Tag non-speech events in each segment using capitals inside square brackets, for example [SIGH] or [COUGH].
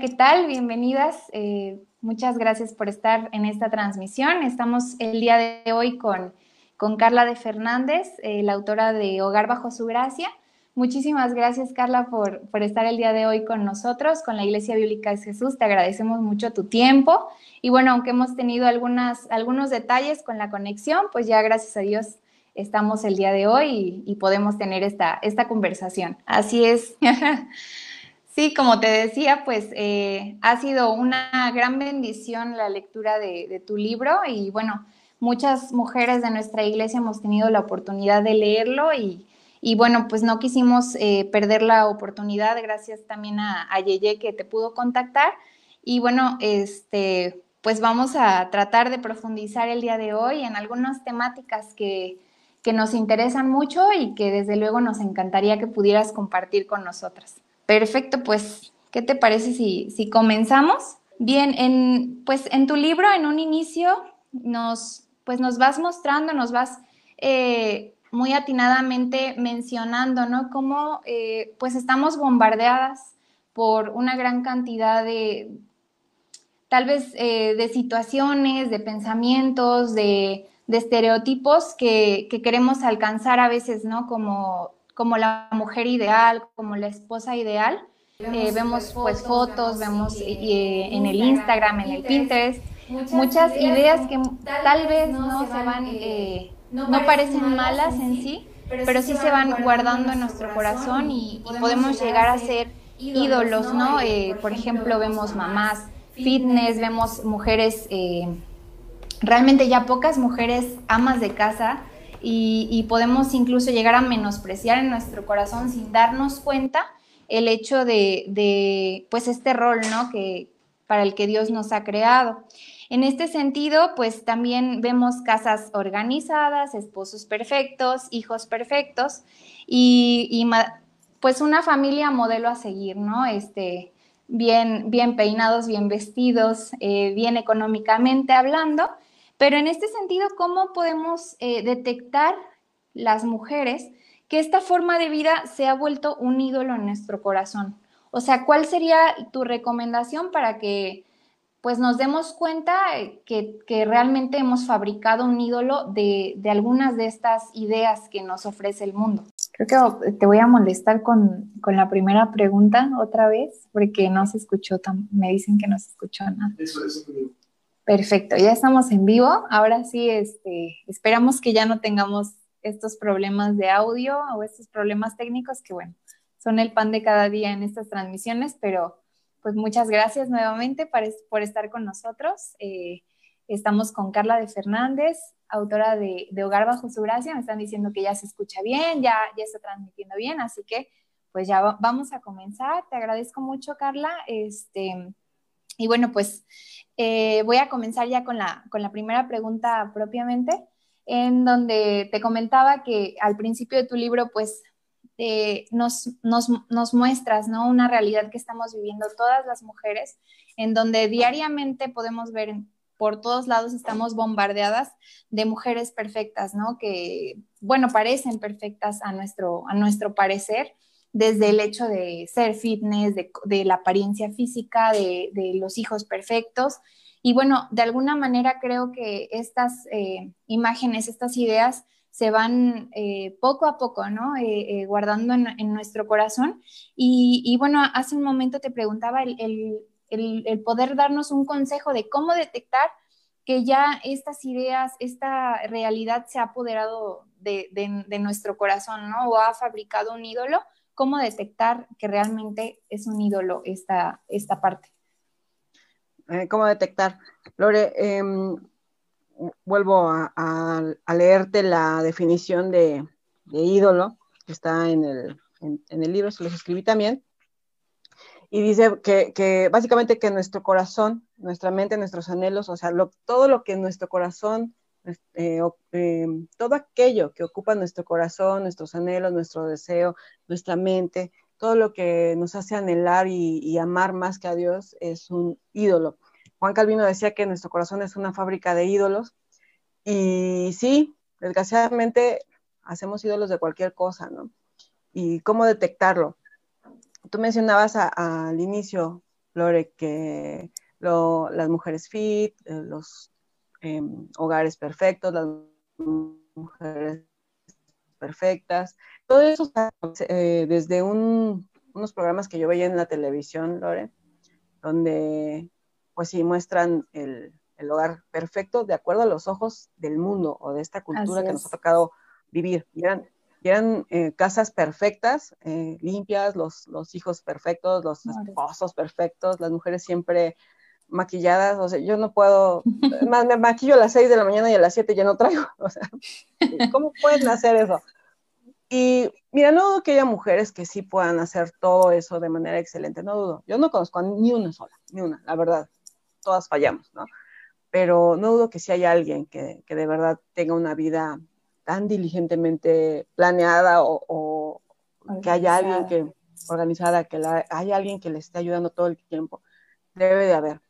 ¿qué tal? Bienvenidas. Eh, muchas gracias por estar en esta transmisión. Estamos el día de hoy con, con Carla de Fernández, eh, la autora de Hogar bajo su gracia. Muchísimas gracias, Carla, por, por, estar el día de hoy con nosotros, con la Iglesia Bíblica de Jesús. Te agradecemos mucho tu tiempo. Y bueno, aunque hemos tenido algunas, algunos detalles con la conexión, pues ya gracias a Dios estamos el día de hoy y, y podemos tener esta, esta conversación. Así es. [LAUGHS] Sí, como te decía, pues eh, ha sido una gran bendición la lectura de, tu libro y bueno, muchas mujeres de nuestra iglesia hemos tenido la oportunidad de leerlo y, bueno, pues no quisimos eh, perder la oportunidad, gracias también a, a, Yeye que te pudo contactar y bueno, este, pues vamos a tratar de profundizar el día de hoy en algunas temáticas que, que nos interesan mucho y que desde luego nos encantaría que pudieras compartir con nosotras. Perfecto, pues, ¿qué te parece si, si comenzamos? Bien, en, pues en tu libro, en un inicio, nos, pues nos vas mostrando, nos vas eh, muy atinadamente mencionando, ¿no? Cómo eh, pues estamos bombardeadas por una gran cantidad de, tal vez, eh, de situaciones, de pensamientos, de, de estereotipos que, que, queremos alcanzar a veces, ¿no? Como como la mujer ideal, como la esposa ideal. Vemos, eh, pues fotos, vemos eh, en el Instagram, en el Pinterest, muchas ideas que tal vez no se van, eh, no parecen malas en sí, pero sí se van guardando en nuestro corazón y, podemos llegar a ser ídolos, ¿no? por ejemplo, vemos mamás fitness, vemos mujeres, realmente ya pocas mujeres amas de casa, y, podemos incluso llegar a menospreciar en nuestro corazón sin darnos cuenta el hecho de, pues este rol, ¿no? Que para el que Dios nos ha creado. En este sentido, pues también vemos casas organizadas, esposos perfectos, hijos perfectos y, pues una familia modelo a seguir, ¿no? Este, bien, bien peinados, bien vestidos, eh, bien económicamente hablando pero en este sentido, ¿cómo podemos eh, detectar las mujeres que esta forma de vida se ha vuelto un ídolo en nuestro corazón? O sea, ¿cuál sería tu recomendación para que pues nos demos cuenta que, realmente hemos fabricado un ídolo de, algunas de estas ideas que nos ofrece el mundo? Creo que te voy a molestar con, la primera pregunta otra vez, porque no se escuchó, tan, me dicen que no se escuchó nada. Eso, eso Perfecto, ya estamos en vivo. Ahora sí, este, esperamos que ya no tengamos estos problemas de audio o estos problemas técnicos que, bueno, son el pan de cada día en estas transmisiones, pero pues muchas gracias nuevamente por, estar con nosotros. Eh, estamos con Carla de Fernández, autora de, Hogar Bajo Su Gracia. Me están diciendo que ya se escucha bien, ya, ya está transmitiendo bien, así que pues ya vamos a comenzar. Te agradezco mucho, Carla. Este, y bueno, pues eh, voy a comenzar ya con la, con la primera pregunta propiamente, en donde te comentaba que al principio de tu libro, pues eh, nos, nos, nos, muestras ¿no? una realidad que estamos viviendo todas las mujeres, en donde diariamente podemos ver por todos lados estamos bombardeadas de mujeres perfectas, ¿no? Que, bueno, parecen perfectas a nuestro, a nuestro parecer, desde el hecho de ser fitness, de, la apariencia física, de, los hijos perfectos. Y bueno, de alguna manera creo que estas eh, imágenes, estas ideas se van eh, poco a poco, ¿no? Eh, guardando en, nuestro corazón. Y, bueno, hace un momento te preguntaba el, poder darnos un consejo de cómo detectar que ya estas ideas, esta realidad se ha apoderado de, de, nuestro corazón, ¿no? O ha fabricado un ídolo cómo detectar que realmente es un ídolo esta, esta parte. Eh, ¿Cómo detectar? Lore, em, vuelvo a, leerte la definición de, ídolo que está en el, libro, se los escribí también. Y dice que, básicamente que nuestro corazón, nuestra mente, nuestros anhelos, o sea, todo lo que nuestro corazón eh, eh, todo aquello que ocupa nuestro corazón, nuestros anhelos, nuestro deseo, nuestra mente, todo lo que nos hace anhelar y, amar más que a Dios es un ídolo. Juan Calvino decía que nuestro corazón es una fábrica de ídolos y sí, desgraciadamente hacemos ídolos de cualquier cosa, ¿no? ¿Y cómo detectarlo? Tú mencionabas al inicio Lore, que las mujeres fit, eh, los em, hogares perfectos, las mujeres perfectas, todo eso eh, desde unos programas que yo veía en la televisión, Lore, donde pues sí muestran el, hogar perfecto de acuerdo a los ojos del mundo o de esta cultura que nos ha tocado vivir. Y eran, eh, casas perfectas, eh, limpias, los, los, hijos perfectos, los esposos perfectos, las mujeres siempre maquilladas, o sea, yo no puedo, [LAUGHS] más me maquillo a las 6 de la mañana y a las 7 ya no traigo, [LAUGHS] o sea, ¿cómo pueden hacer eso? Y mira, no dudo que haya mujeres que sí puedan hacer todo eso de manera excelente, no dudo. Yo no conozco ni una sola, ni una, la verdad. Todas fallamos, ¿no? Pero no dudo que sí haya alguien que, que de verdad tenga una vida tan diligentemente planeada o, que haya alguien que, organizada, que la, haya alguien que le esté ayudando todo el tiempo. Debe de haber.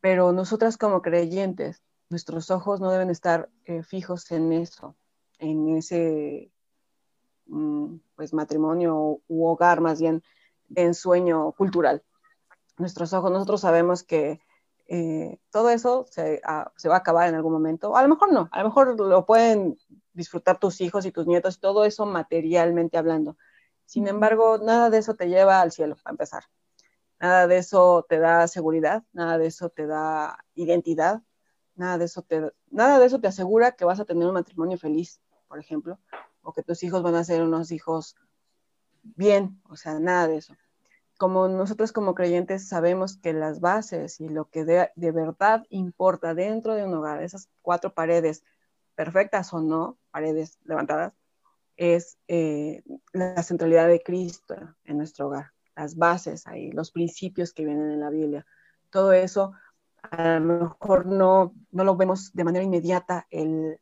Pero nosotras como creyentes, nuestros ojos no deben estar eh, fijos en eso, en ese Mm, pues matrimonio u hogar más bien de ensueño cultural. Nuestros ojos, nosotros sabemos que eh, todo eso se, ah, se, va a acabar en algún momento. A lo mejor no, a lo mejor lo pueden disfrutar tus hijos y tus nietos, todo eso materialmente hablando. Sin embargo, nada de eso te lleva al cielo, para empezar. Nada de eso te da seguridad, nada de eso te da identidad, nada de eso te, nada de eso te asegura que vas a tener un matrimonio feliz, por ejemplo, o que tus hijos van a ser unos hijos bien, o sea, nada de eso. Como nosotros como creyentes sabemos que las bases y lo que de, verdad importa dentro de un hogar, esas cuatro paredes, perfectas o no, paredes levantadas, es eh, la centralidad de Cristo en nuestro hogar, las bases ahí, los principios que vienen en la Biblia. Todo eso a lo mejor no, no lo vemos de manera inmediata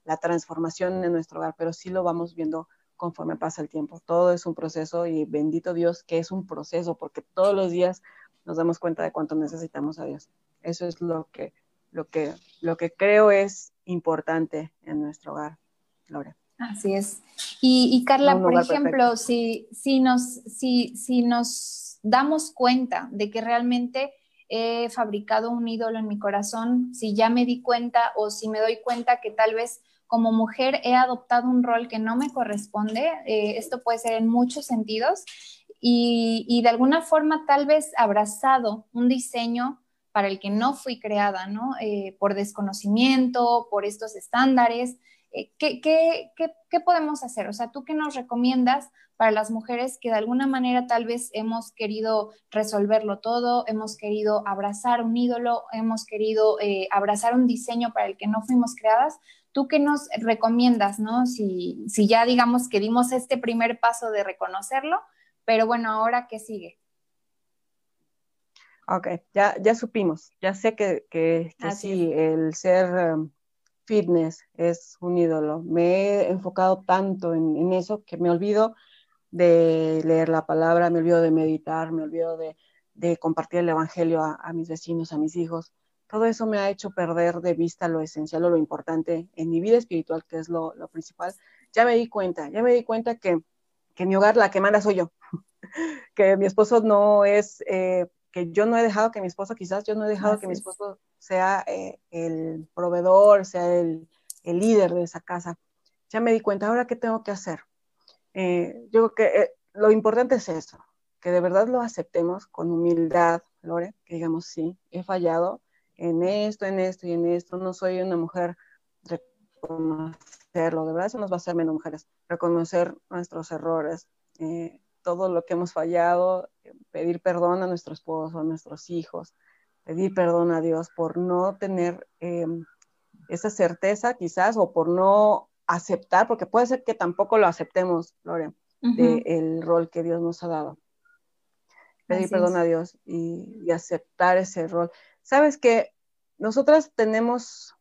la transformación en nuestro hogar, pero sí lo vamos viendo conforme pasa el tiempo. Todo es un proceso y bendito Dios que es un proceso, porque todos los días nos damos cuenta de cuánto necesitamos a Dios. Eso es lo que, lo que, lo que creo es importante en nuestro hogar, Laura. Así es. Y, Carla, por ejemplo, si, si, nos, si, si nos damos cuenta de que realmente he fabricado un ídolo en mi corazón, si ya me di cuenta o si me doy cuenta que tal vez como mujer he adoptado un rol que no me corresponde, eh, esto puede ser en muchos sentidos, y, de alguna forma tal vez abrazado un diseño para el que no fui creada, ¿no? Eh, por desconocimiento, por estos estándares. Eh, ¿qué, qué, qué, qué podemos hacer? O sea, ¿tú qué nos recomiendas para las mujeres que de alguna manera tal vez hemos querido resolverlo todo, hemos querido abrazar un ídolo, hemos querido eh, abrazar un diseño para el que no fuimos creadas. ¿Tú qué nos recomiendas, no? Si, si ya digamos que dimos este primer paso de reconocerlo, pero bueno, ahora qué sigue. Ok, ya, ya supimos, ya sé que, que, sí, el ser um, fitness es un ídolo. Me he enfocado tanto en, en, eso que me olvido de leer la palabra, me olvido de meditar, me olvido de, compartir el Evangelio a, mis vecinos, a mis hijos. Todo eso me ha hecho perder de vista lo esencial o lo importante en mi vida espiritual, que es lo, principal. Ya me di cuenta, ya me di cuenta que, que en mi hogar la que manda soy yo, [LAUGHS] que mi esposo no es, eh, que yo no he dejado que mi esposo, quizás yo no he dejado que mi esposo sea eh, el proveedor, sea el, el líder de esa casa. Ya me di cuenta, ahora qué tengo que hacer eh, yo creo que eh, lo importante es eso, que de verdad lo aceptemos con humildad, Lore, que digamos, sí, he fallado en esto, en esto y en esto, no soy una mujer, reconocerlo, de verdad eso nos va a hacer menos mujeres, reconocer nuestros errores, todo lo que hemos fallado, pedir perdón a nuestro esposo, a nuestros hijos, pedir perdón a Dios por no tener esa certeza quizás o por no aceptar, porque puede ser que tampoco lo aceptemos, Lore, del rol que Dios nos ha dado. Pedir perdón a Dios y, aceptar ese rol. Sabes que nosotras tenemos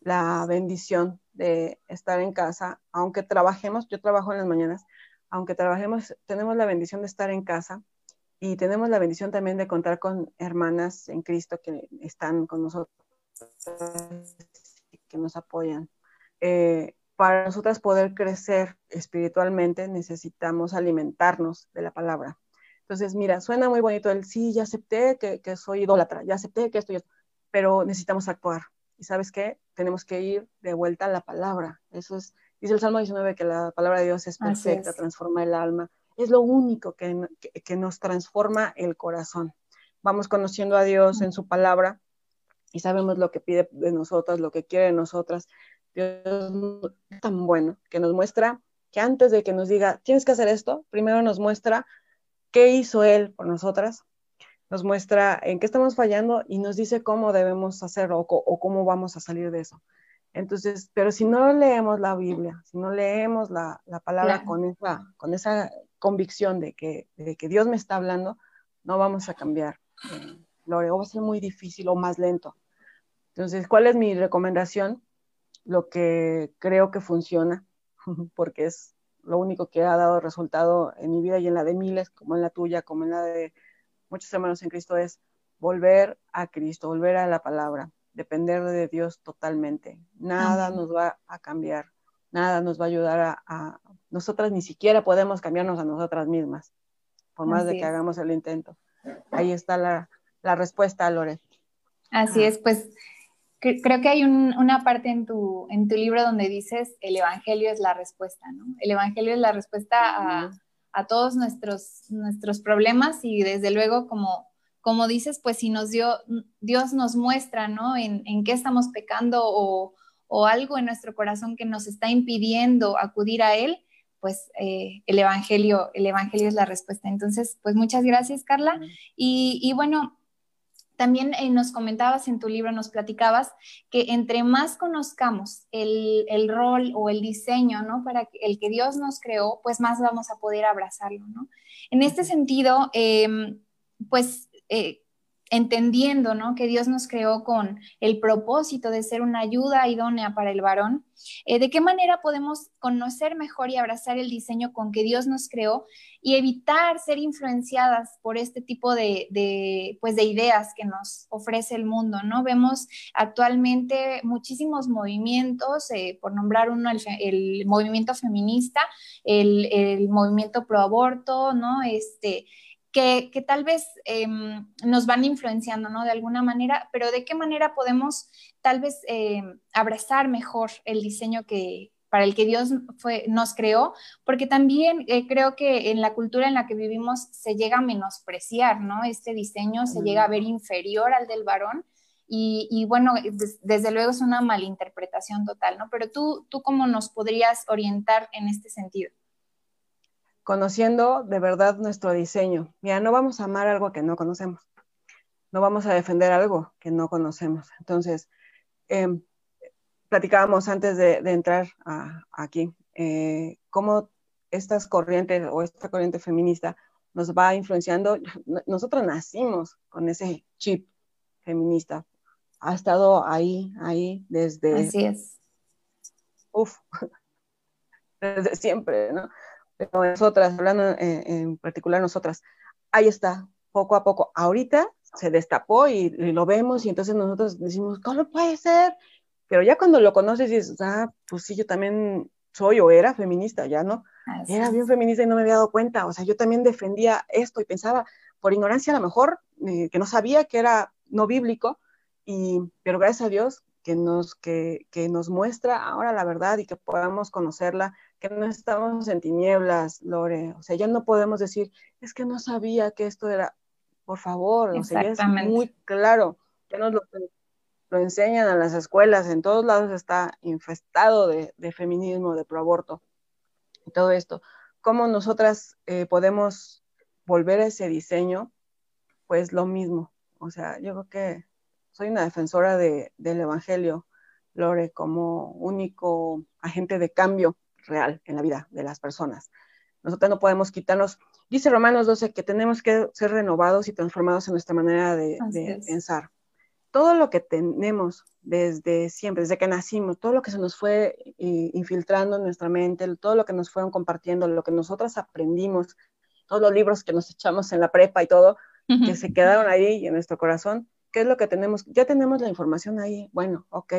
la bendición de estar en casa, aunque trabajemos, yo trabajo en las mañanas, aunque trabajemos, tenemos la bendición de estar en casa y tenemos la bendición también de contar con hermanas en Cristo que están con nosotros, que nos apoyan. Eh, para nosotras poder crecer espiritualmente necesitamos alimentarnos de la palabra, Entonces, mira, suena muy bonito el sí, ya acepté que, que soy idólatra, ya acepté que esto y esto, pero necesitamos actuar. ¿Y sabes qué? Tenemos que ir de vuelta a la palabra. Eso es, dice el Salmo 19 que la palabra de Dios es perfecta, transforma el alma. Es lo único que, que, nos transforma el corazón. Vamos conociendo a Dios en su palabra y sabemos lo que pide de nosotras, lo que quiere de nosotras. Dios es tan bueno que nos muestra que antes de que nos diga, tienes que hacer esto, primero nos muestra qué hizo Él por nosotras, nos muestra en qué estamos fallando y nos dice cómo debemos hacer o, cómo vamos a salir de eso. Entonces, pero si no leemos la Biblia, si no leemos la, palabra con, esa, con esa convicción de que, de que Dios me está hablando, no vamos a cambiar. Eh, lo va a ser muy difícil o más lento. Entonces, ¿cuál es mi recomendación? Lo que creo que funciona, [LAUGHS] porque es lo único que ha dado resultado en mi vida y en la de miles, como en la tuya, como en la de muchos hermanos en Cristo, es volver a Cristo, volver a la palabra, depender de Dios totalmente. Nada nos va a cambiar, nada nos va a ayudar a, nosotras ni siquiera podemos cambiarnos a nosotras mismas, por más de que hagamos el intento. Ahí está la, la respuesta, Lore. Así es, pues creo que hay una parte en tu, en tu libro donde dices el Evangelio es la respuesta, ¿no? El Evangelio es la respuesta a, a todos nuestros, nuestros problemas y desde luego como, como dices, pues si nos dio, Dios nos muestra, ¿no? En, en qué estamos pecando o, o, algo en nuestro corazón que nos está impidiendo acudir a Él, pues eh, el Evangelio, el Evangelio es la respuesta. Entonces, pues muchas gracias, Carla. Y, y bueno, también eh, nos comentabas en tu libro, nos platicabas que entre más conozcamos el, rol o el diseño, ¿no? Para el que Dios nos creó, pues más vamos a poder abrazarlo, ¿no? En este sentido, em, pues eh, entendiendo ¿no? que Dios nos creó con el propósito de ser una ayuda idónea para el varón, eh, ¿de qué manera podemos conocer mejor y abrazar el diseño con que Dios nos creó y evitar ser influenciadas por este tipo de, pues, de ideas que nos ofrece el mundo? ¿no? Vemos actualmente muchísimos movimientos, eh, por nombrar uno, el, movimiento feminista, el, el movimiento pro aborto, ¿no? Este, que, tal vez em, nos van influenciando, ¿no? De alguna manera, pero ¿de qué manera podemos tal vez em, abrazar mejor el diseño que para el que Dios fue, nos creó? Porque también eh, creo que en la cultura en la que vivimos se llega a menospreciar, ¿no? Este diseño se llega a ver inferior al del varón. Y, bueno, desde luego es una malinterpretación total, ¿no? Pero tú, tú cómo nos podrías orientar en este sentido? Conociendo de verdad nuestro diseño. Mira, no vamos a amar algo que no conocemos, no vamos a defender algo que no conocemos. Entonces, em, platicábamos antes de, entrar aquí, eh, cómo estas corrientes o esta corriente feminista nos va influenciando. [LAUGHS] Nosotros nacimos con ese chip feminista. Ha estado ahí, ahí desde... Así es. Uf, [LAUGHS] desde siempre, ¿no? Pero nosotras, hablando en, particular nosotras, ahí está, poco a poco. Ahorita se destapó y, lo vemos y entonces nosotros decimos, ¿cómo puede ser? Pero ya cuando lo conoces dices, ah, pues sí, yo también soy o era feminista, ya no. era bien feminista y no me había dado cuenta. O sea, yo también defendía esto y pensaba, por ignorancia a lo mejor, eh, que no sabía que era no bíblico, y, pero gracias a Dios que nos, que, que nos muestra ahora la verdad y que podamos conocerla que no estamos en tinieblas, Lore. O sea, ya no podemos decir, es que no sabía que esto era, por favor, o sea, ya es muy claro, ya nos lo, enseñan a las escuelas, en todos lados está infestado de, feminismo, de proaborto, y todo esto. ¿Cómo nosotras eh, podemos volver a ese diseño? Pues lo mismo. O sea, yo creo que soy una defensora del Evangelio, Lore, como único agente de cambio real en la vida de las personas. Nosotros no podemos quitarnos, dice Romanos 12, que tenemos que ser renovados y transformados en nuestra manera de, pensar. Todo lo que tenemos desde siempre, desde que nacimos, todo lo que se nos fue eh, infiltrando en nuestra mente, todo lo que nos fueron compartiendo, lo que nosotros aprendimos, todos los libros que nos echamos en la prepa y todo, que se quedaron ahí en nuestro corazón, ¿qué es lo que tenemos? Ya tenemos la información ahí. Bueno, ok.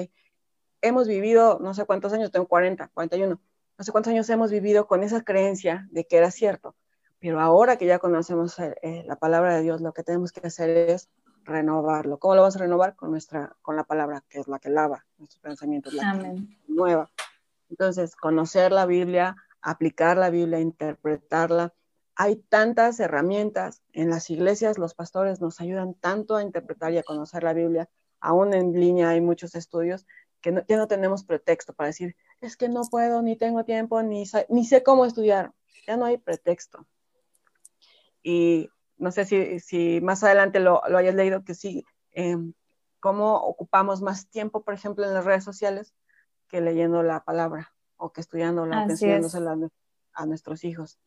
Hemos vivido no sé cuántos años, tengo 40, 41 no sé cuántos años hemos vivido con esa creencia de que era cierto. Pero ahora que ya conocemos eh, eh, la palabra de Dios, lo que tenemos que hacer es renovarlo. ¿Cómo lo vamos a renovar? Con, nuestra, con la palabra, que es la que lava nuestros pensamientos, la Amén. nueva. Entonces, conocer la Biblia, aplicar la Biblia, interpretarla. Hay tantas herramientas. En las iglesias los pastores nos ayudan tanto a interpretar y a conocer la Biblia. Aún en línea hay muchos estudios que ya no tenemos pretexto para decir, es que no puedo, ni tengo tiempo, ni, ni sé cómo estudiar. Ya no hay pretexto. Y no sé si, si más adelante lo, lo, hayas leído, que sí, em, cómo ocupamos más tiempo, por ejemplo, en las redes sociales que leyendo la palabra o que estudiándola, enseñándosela a nuestros hijos.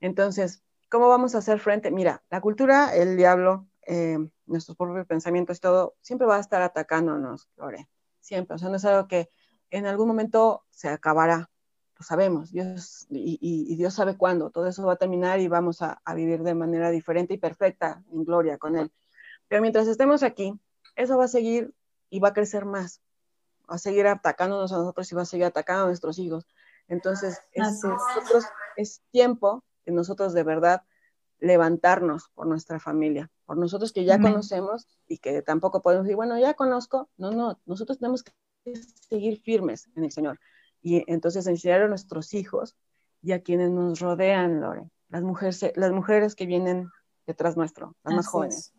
Entonces, ¿cómo vamos a hacer frente? Mira, la cultura, el diablo, em, nuestros propios pensamientos y todo, siempre va a estar atacándonos, Lore, siempre. O sea, no es algo que en algún momento se acabará, sabemos, Dios, y, Dios sabe cuándo, todo eso va a terminar y vamos a, vivir de manera diferente y perfecta en gloria con Él. Pero mientras estemos aquí, eso va a seguir y va a crecer más, va a seguir atacándonos a nosotros y va a seguir atacando a nuestros hijos. Entonces, es, es tiempo de nosotros de verdad levantarnos por nuestra familia, por nosotros que ya conocemos y que tampoco podemos decir, bueno, ya conozco. No, no, nosotros tenemos que seguir firmes en el Señor. Y entonces enseñar a nuestros hijos y a quienes nos rodean, Lore, las mujeres, las mujeres que vienen detrás nuestro, las más jóvenes,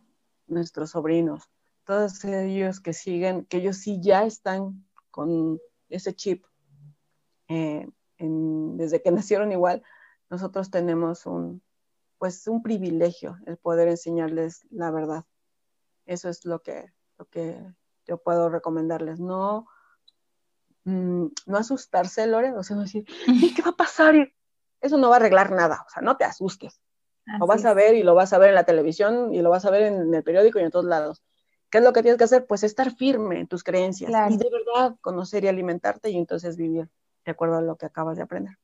nuestros sobrinos, todos ellos que siguen, que ellos sí ya están con ese chip eh, desde que [LAUGHS] nacieron igual, nosotros tenemos un, pues un privilegio el poder enseñarles la verdad. Eso es lo que, lo que yo puedo recomendarles. No, Mm, no asustarse, Lore, o sea, no decir, ¿qué va a pasar? Eso no va a arreglar nada, o sea, no te asustes. lo vas a ver y lo vas a ver en la televisión y lo vas a ver en el periódico y en todos lados. ¿Qué es lo que tienes que hacer? Pues estar firme en tus creencias y de verdad conocer y alimentarte y entonces vivir de acuerdo a lo que acabas de aprender.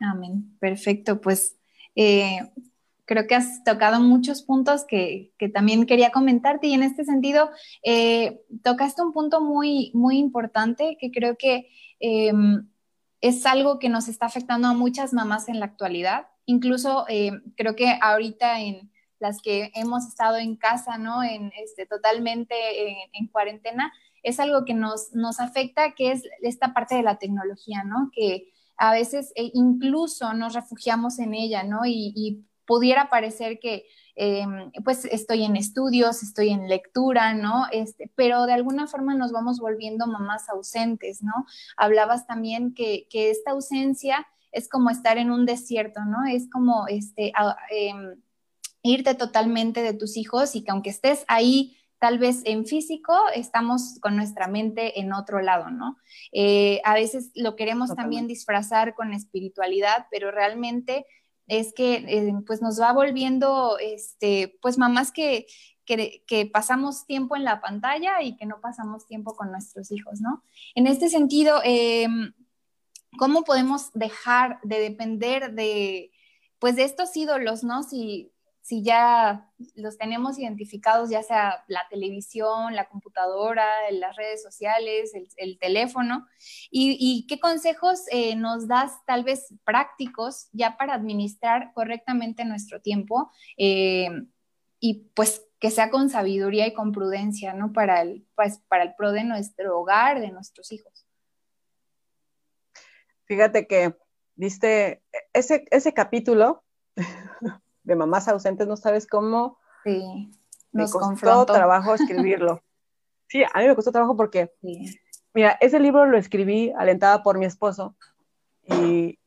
Amén. Perfecto. Pues eh, creo que has tocado muchos puntos que, también quería comentarte y en este sentido eh, tocaste un punto muy, muy importante que creo que em, es algo que nos está afectando a muchas mamás en la actualidad. Incluso eh, creo que ahorita en las que hemos estado en casa, ¿no? En, este, totalmente en, cuarentena, es algo que nos, nos afecta, que es esta parte de la tecnología, ¿no? Que a veces eh, incluso nos refugiamos en ella, ¿no? y pudiera parecer que em, pues estoy en estudios, estoy en lectura, ¿no? Este, pero de alguna forma nos vamos volviendo mamás ausentes, ¿no? Hablabas también que, esta ausencia es como estar en un desierto, ¿no? Es como este, em, irte totalmente de tus hijos y que aunque estés ahí tal vez en físico, estamos con nuestra mente en otro lado, ¿no? Eh, a veces lo queremos también disfrazar con espiritualidad, pero realmente es que eh, pues nos va volviendo, este, pues mamás que, que, pasamos tiempo en la pantalla y que no pasamos tiempo con nuestros hijos, ¿no? En este sentido, em, ¿cómo podemos dejar de depender de, pues de estos ídolos, ¿no? Si, si ya los tenemos identificados, ya sea la televisión, la computadora, las redes sociales, el, teléfono, y, qué consejos eh, nos das tal vez prácticos ya para administrar correctamente nuestro tiempo eh, y pues que sea con sabiduría y con prudencia, ¿no? Para el, pues, para el pro de nuestro hogar, de nuestros hijos. Fíjate que viste ese, ese capítulo [LAUGHS] de mamás ausentes, no sabes cómo sí, nos me costó trabajo escribirlo. [LAUGHS] sí, a mí me costó trabajo porque, mira, ese libro lo escribí alentada por mi esposo y,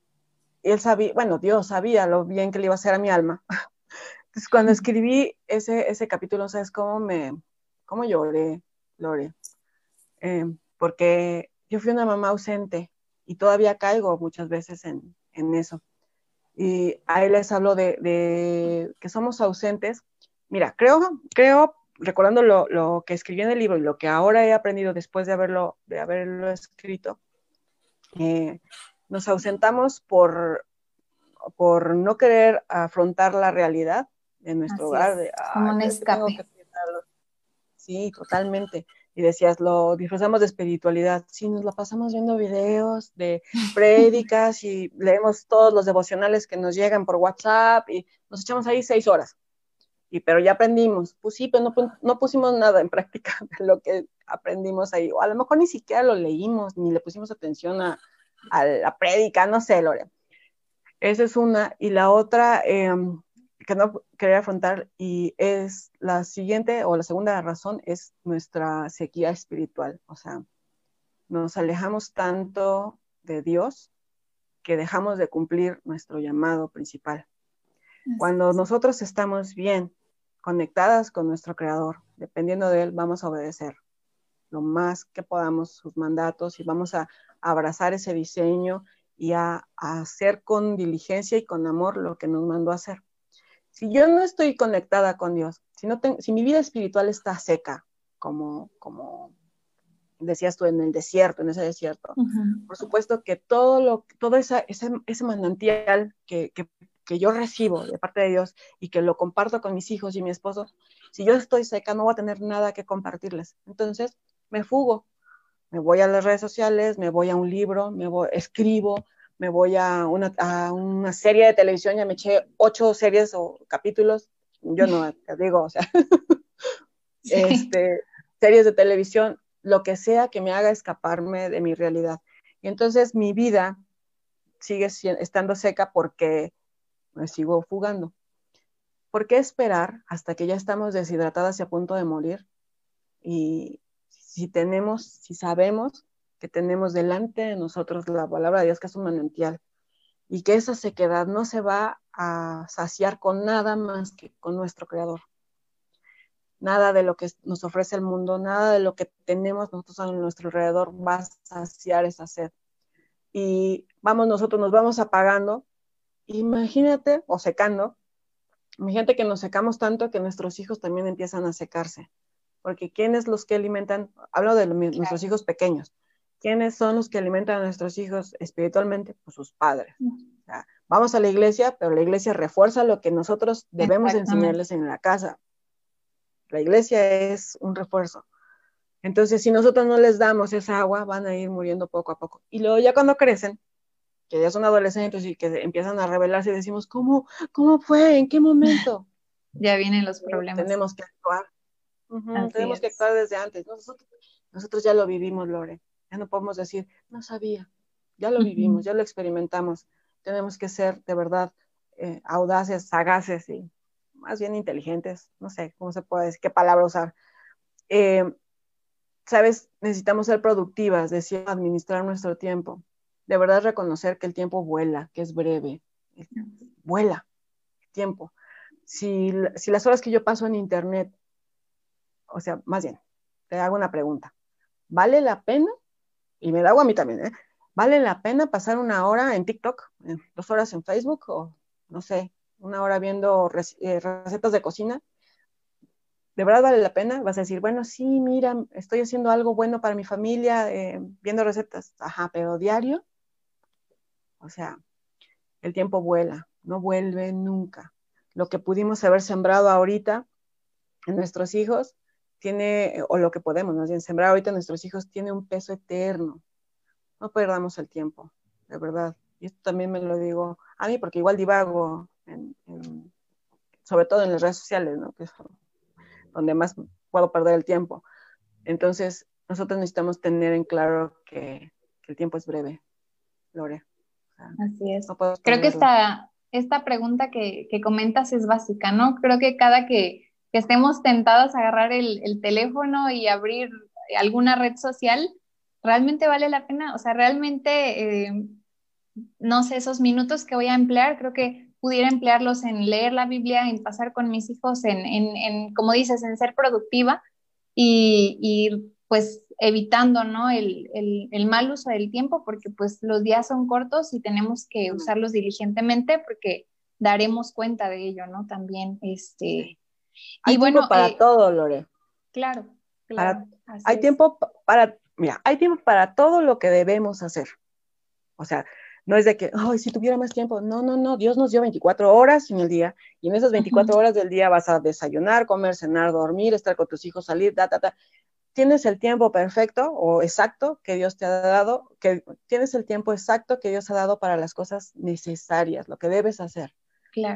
él sabía, bueno, Dios sabía lo bien que le iba a hacer a mi alma. [LAUGHS] Entonces, cuando escribí ese, ese capítulo, ¿sabes cómo me, cómo lloré, Lore? Eh, porque yo fui una mamá ausente y todavía caigo muchas veces en, en eso y ahí les hablo de, que somos ausentes. Mira, creo, creo recordando lo, que escribí en el libro y lo que ahora he aprendido después de haberlo, de haberlo escrito, eh, nos ausentamos por, por no querer afrontar la realidad de nuestro hogar. Como un escape. Sí, totalmente. Y decías, lo disfrazamos de espiritualidad. Sí, nos la pasamos viendo videos de prédicas y leemos todos los devocionales que nos llegan por WhatsApp y nos echamos ahí seis horas. Y pero ya aprendimos. Pues sí, pero no, no pusimos nada en práctica [LAUGHS] lo que aprendimos ahí. O a lo mejor ni siquiera lo leímos, ni le pusimos atención a, la prédica, no sé, Lore. Esa es una. Y la otra, eh, que no quería afrontar y es la siguiente o la segunda razón es nuestra sequía espiritual. O sea, nos alejamos tanto de Dios que dejamos de cumplir nuestro llamado principal. Cuando nosotros estamos bien conectadas con nuestro Creador, dependiendo de Él, vamos a obedecer lo más que podamos sus mandatos y vamos a, abrazar ese diseño y a, a hacer con diligencia y con amor lo que nos mandó a hacer si yo no estoy conectada con Dios, si, no si mi vida espiritual está seca, como, como decías tú en el desierto, en ese desierto, por supuesto que todo, lo, todo ese, ese, manantial que, que, que, yo recibo de parte de Dios y que lo comparto con mis hijos y mi esposo, si yo estoy seca no voy a tener nada que compartirles. Entonces me fugo, me voy a las redes sociales, me voy a un libro, me voy, escribo, me voy a una, a una, serie de televisión, ya me eché ocho series o capítulos, yo no [LAUGHS] te digo, o sea, [LAUGHS] este, series de televisión, lo que sea que me haga escaparme de mi realidad. Y entonces mi vida sigue estando seca porque me sigo fugando. ¿Por qué esperar hasta que ya estamos deshidratadas y a punto de morir? Y si tenemos, si sabemos que tenemos delante de nosotros la palabra de Dios, que es un manantial, y que esa sequedad no se va a saciar con nada más que con nuestro Creador. Nada de lo que nos ofrece el mundo, nada de lo que tenemos nosotros a nuestro alrededor va a saciar esa sed. Y vamos, nosotros nos vamos apagando. Imagínate, o secando, imagínate que nos secamos tanto que nuestros hijos también empiezan a secarse. Porque ¿quiénes los que alimentan? Hablo de nuestros hijos pequeños ¿quiénes son los que alimentan a nuestros hijos espiritualmente? Pues sus padres. vamos a la iglesia, pero la iglesia refuerza lo que nosotros debemos enseñarles en la casa. La iglesia es un refuerzo. Entonces, si nosotros no les damos esa agua, van a ir muriendo poco a poco. Y luego ya cuando crecen, que ya son adolescentes y que empiezan a rebelarse, decimos, ¿cómo, cómo fue? ¿En qué momento? [LAUGHS] Ya vienen los problemas. Tenemos que actuar. tenemos que actuar desde antes. Nosotros, nosotros ya lo vivimos, Lore. Ya no podemos decir, no sabía, ya lo vivimos, ya lo experimentamos. Tenemos que ser de verdad eh, audaces, sagaces y más bien inteligentes. No sé cómo se puede decir, qué palabra usar. Eh, Sabes, necesitamos ser productivas, decir, administrar nuestro tiempo. De verdad reconocer que el tiempo vuela, que es breve. Vuela el tiempo. Si, si las horas que yo paso en internet, o sea, más bien, te hago una pregunta. ¿Vale la pena y me da a mí también, ¿eh? ¿Vale la pena pasar una hora en TikTok, dos horas en Facebook o, no sé, una hora viendo eh, recetas de cocina? ¿De verdad vale la pena? Vas a decir, bueno, sí, mira, estoy haciendo algo bueno para mi familia, eh, viendo recetas. Ajá, pero diario. O sea, el tiempo vuela, no vuelve nunca. Lo que pudimos haber sembrado ahorita en nuestros hijos, tiene, o lo que podemos más bien sembrar ahorita nuestros hijos, tiene un peso eterno. No perdamos el tiempo, de verdad. Y esto también me lo digo a mí, porque igual divago, sobre todo en las redes sociales, ¿no? que es donde más puedo perder el tiempo. Entonces, nosotros necesitamos tener en claro que, el tiempo es breve, Lore. Así es. Creo que esta, esta pregunta que, que comentas es básica, ¿no? Creo que cada que que estemos tentados a agarrar el, teléfono y abrir alguna red social, realmente vale la pena, o sea, realmente, eh, no sé, esos minutos que voy a emplear, creo que pudiera emplearlos en leer la Biblia, en pasar con mis hijos, en, en, como dices, en ser productiva y, pues evitando, ¿no? El, el, mal uso del tiempo, porque pues los días son cortos y tenemos que usarlos diligentemente porque daremos cuenta de ello, ¿no? También, este, hay tiempo para eh, todo, Lore. Claro, claro. hay tiempo para, mira, hay tiempo para todo lo que debemos hacer. O sea, no es de que, ay, si tuviera más tiempo. No, no, no. Dios nos dio 24 horas en el día y en esas 24 horas del día vas a desayunar, comer, cenar, dormir, estar con tus hijos, salir, ta, ta, ta. tienes el tiempo perfecto o exacto que Dios te ha dado, que tienes el tiempo exacto que Dios ha dado para las cosas necesarias, lo que debes hacer.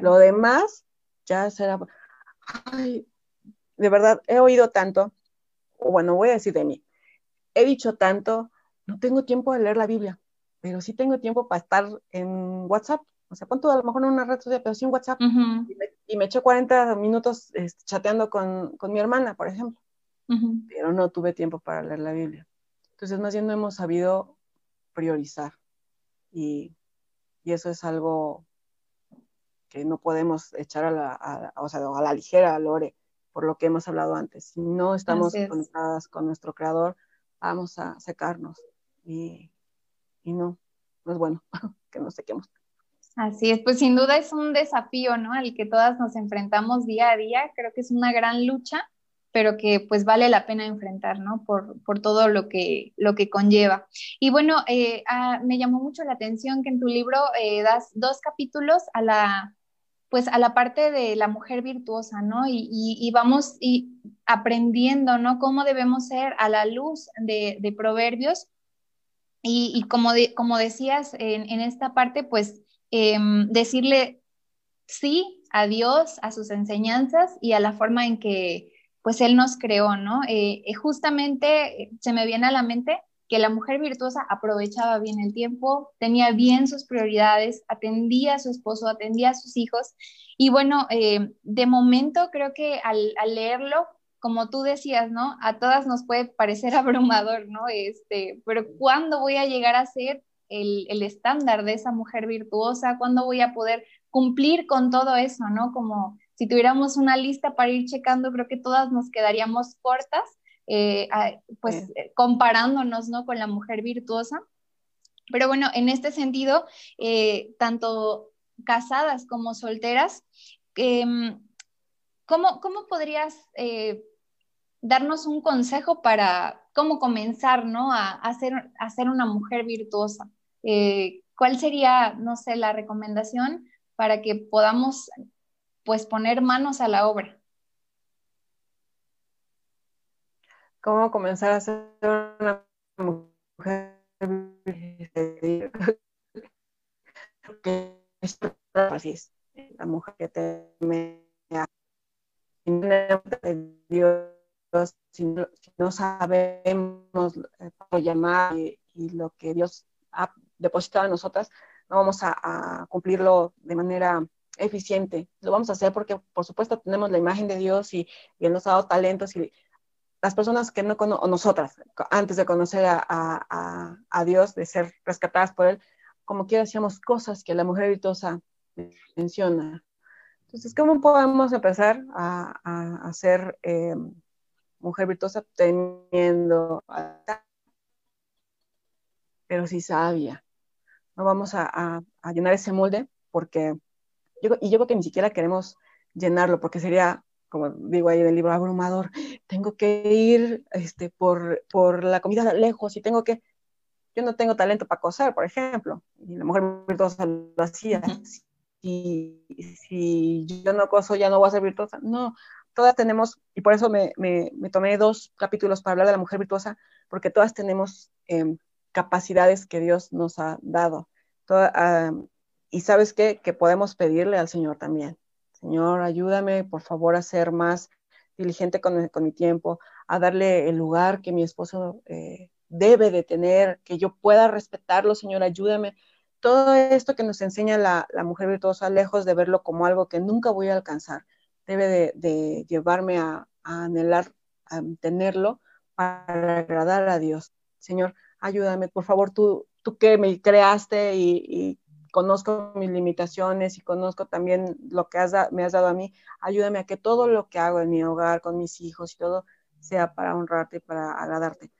Lo demás ya será. Ay, de verdad, he oído tanto, o bueno, voy a decir de mí, he dicho tanto, no tengo tiempo de leer la Biblia, pero sí tengo tiempo para estar en WhatsApp. O sea, ¿cuánto? A lo mejor en una red social, pero sí en WhatsApp. y, me, eché 40 minutos este, chateando con, con, mi hermana, por ejemplo. Pero no tuve tiempo para leer la Biblia. Entonces, más bien no hemos sabido priorizar. Y, y eso es algo que no podemos echar a la, o sea, a la ligera, Lore, por lo que hemos hablado antes. Si no estamos conectadas con nuestro creador, vamos a secarnos y, y no, no es bueno [LAUGHS] que nos sequemos. Así es, pues sin duda es un desafío, ¿no? Al que todas nos enfrentamos día a día. Creo que es una gran lucha, pero que pues vale la pena enfrentar, ¿no? Por, por todo lo que, lo que conlleva. Y bueno, eh, ah, me llamó mucho la atención que en tu libro eh, das dos capítulos a la pues a la parte de la mujer virtuosa, ¿no? Y, vamos y aprendiendo, ¿no? Cómo debemos ser a la luz de, proverbios. Y, como, como decías en, esta parte, pues em, decirle sí a Dios, a sus enseñanzas y a la forma en que pues Él nos creó, ¿no? Eh, eh, justamente se me viene a la mente que la mujer virtuosa aprovechaba bien el tiempo, tenía bien sus prioridades, atendía a su esposo, atendía a sus hijos. Y bueno, eh, de momento creo que al, leerlo, como tú decías, ¿no? A todas nos puede parecer [LAUGHS] abrumador, ¿no? Este, pero ¿cuándo voy a llegar a ser el, el estándar de esa mujer virtuosa? ¿Cuándo voy a poder cumplir con todo eso, ¿no? Como si tuviéramos una lista para ir checando, creo que todas nos quedaríamos cortas eh, pues eh, comparándonos ¿no? con la mujer virtuosa. Pero bueno, en este sentido, eh, tanto casadas como solteras, em, ¿cómo, ¿cómo, podrías darnos un consejo para cómo comenzar ¿no? a, hacer, a ser una mujer virtuosa? ¿Cuál sería, no sé, la recomendación para que podamos pues poner manos a la obra? Cómo comenzar a ser una mujer la mujer que teme a Dios, si no, sabemos cómo llamar y, lo que Dios ha depositado en nosotras, no vamos a, cumplirlo de manera eficiente. Lo vamos a hacer porque, por supuesto, tenemos la imagen de Dios y, y Él nos ha dado talentos y las personas que no conocen, o nosotras, antes de conocer a, Dios, de ser rescatadas por Él, como quiera hacíamos cosas que la mujer virtuosa menciona. Entonces, ¿cómo podemos empezar a, ser eh, mujer virtuosa teniendo, pero sí sabia? No vamos a, llenar ese molde porque, yo, y yo creo que ni siquiera queremos llenarlo porque sería como digo ahí en el libro, abrumador, tengo que ir este, por, por la comida lejos y tengo que, yo no tengo talento para coser, por ejemplo, y la mujer virtuosa lo hacía. y si, yo no coso, ya no voy a ser virtuosa. No, todas tenemos, y por eso me, me, me tomé dos capítulos para hablar de la mujer virtuosa, porque todas tenemos em, capacidades que Dios nos ha dado. y sabes qué, que podemos pedirle al Señor también. Señor, ayúdame, por favor, a ser más diligente con, mi tiempo, a darle el lugar que mi esposo eh, debe de tener, que yo pueda respetarlo, Señor, ayúdame. Todo esto que nos enseña la, mujer virtuosa, lejos de verlo como algo que nunca voy a alcanzar, debe de, llevarme a, anhelar, a tenerlo para agradar a Dios. Señor, ayúdame, por favor, tú, tú que me creaste y conozco mis limitaciones y conozco también lo que me has dado a mí, ayúdame a que todo lo que hago en mi hogar, con mis hijos y todo, sea para honrarte y para agradarte.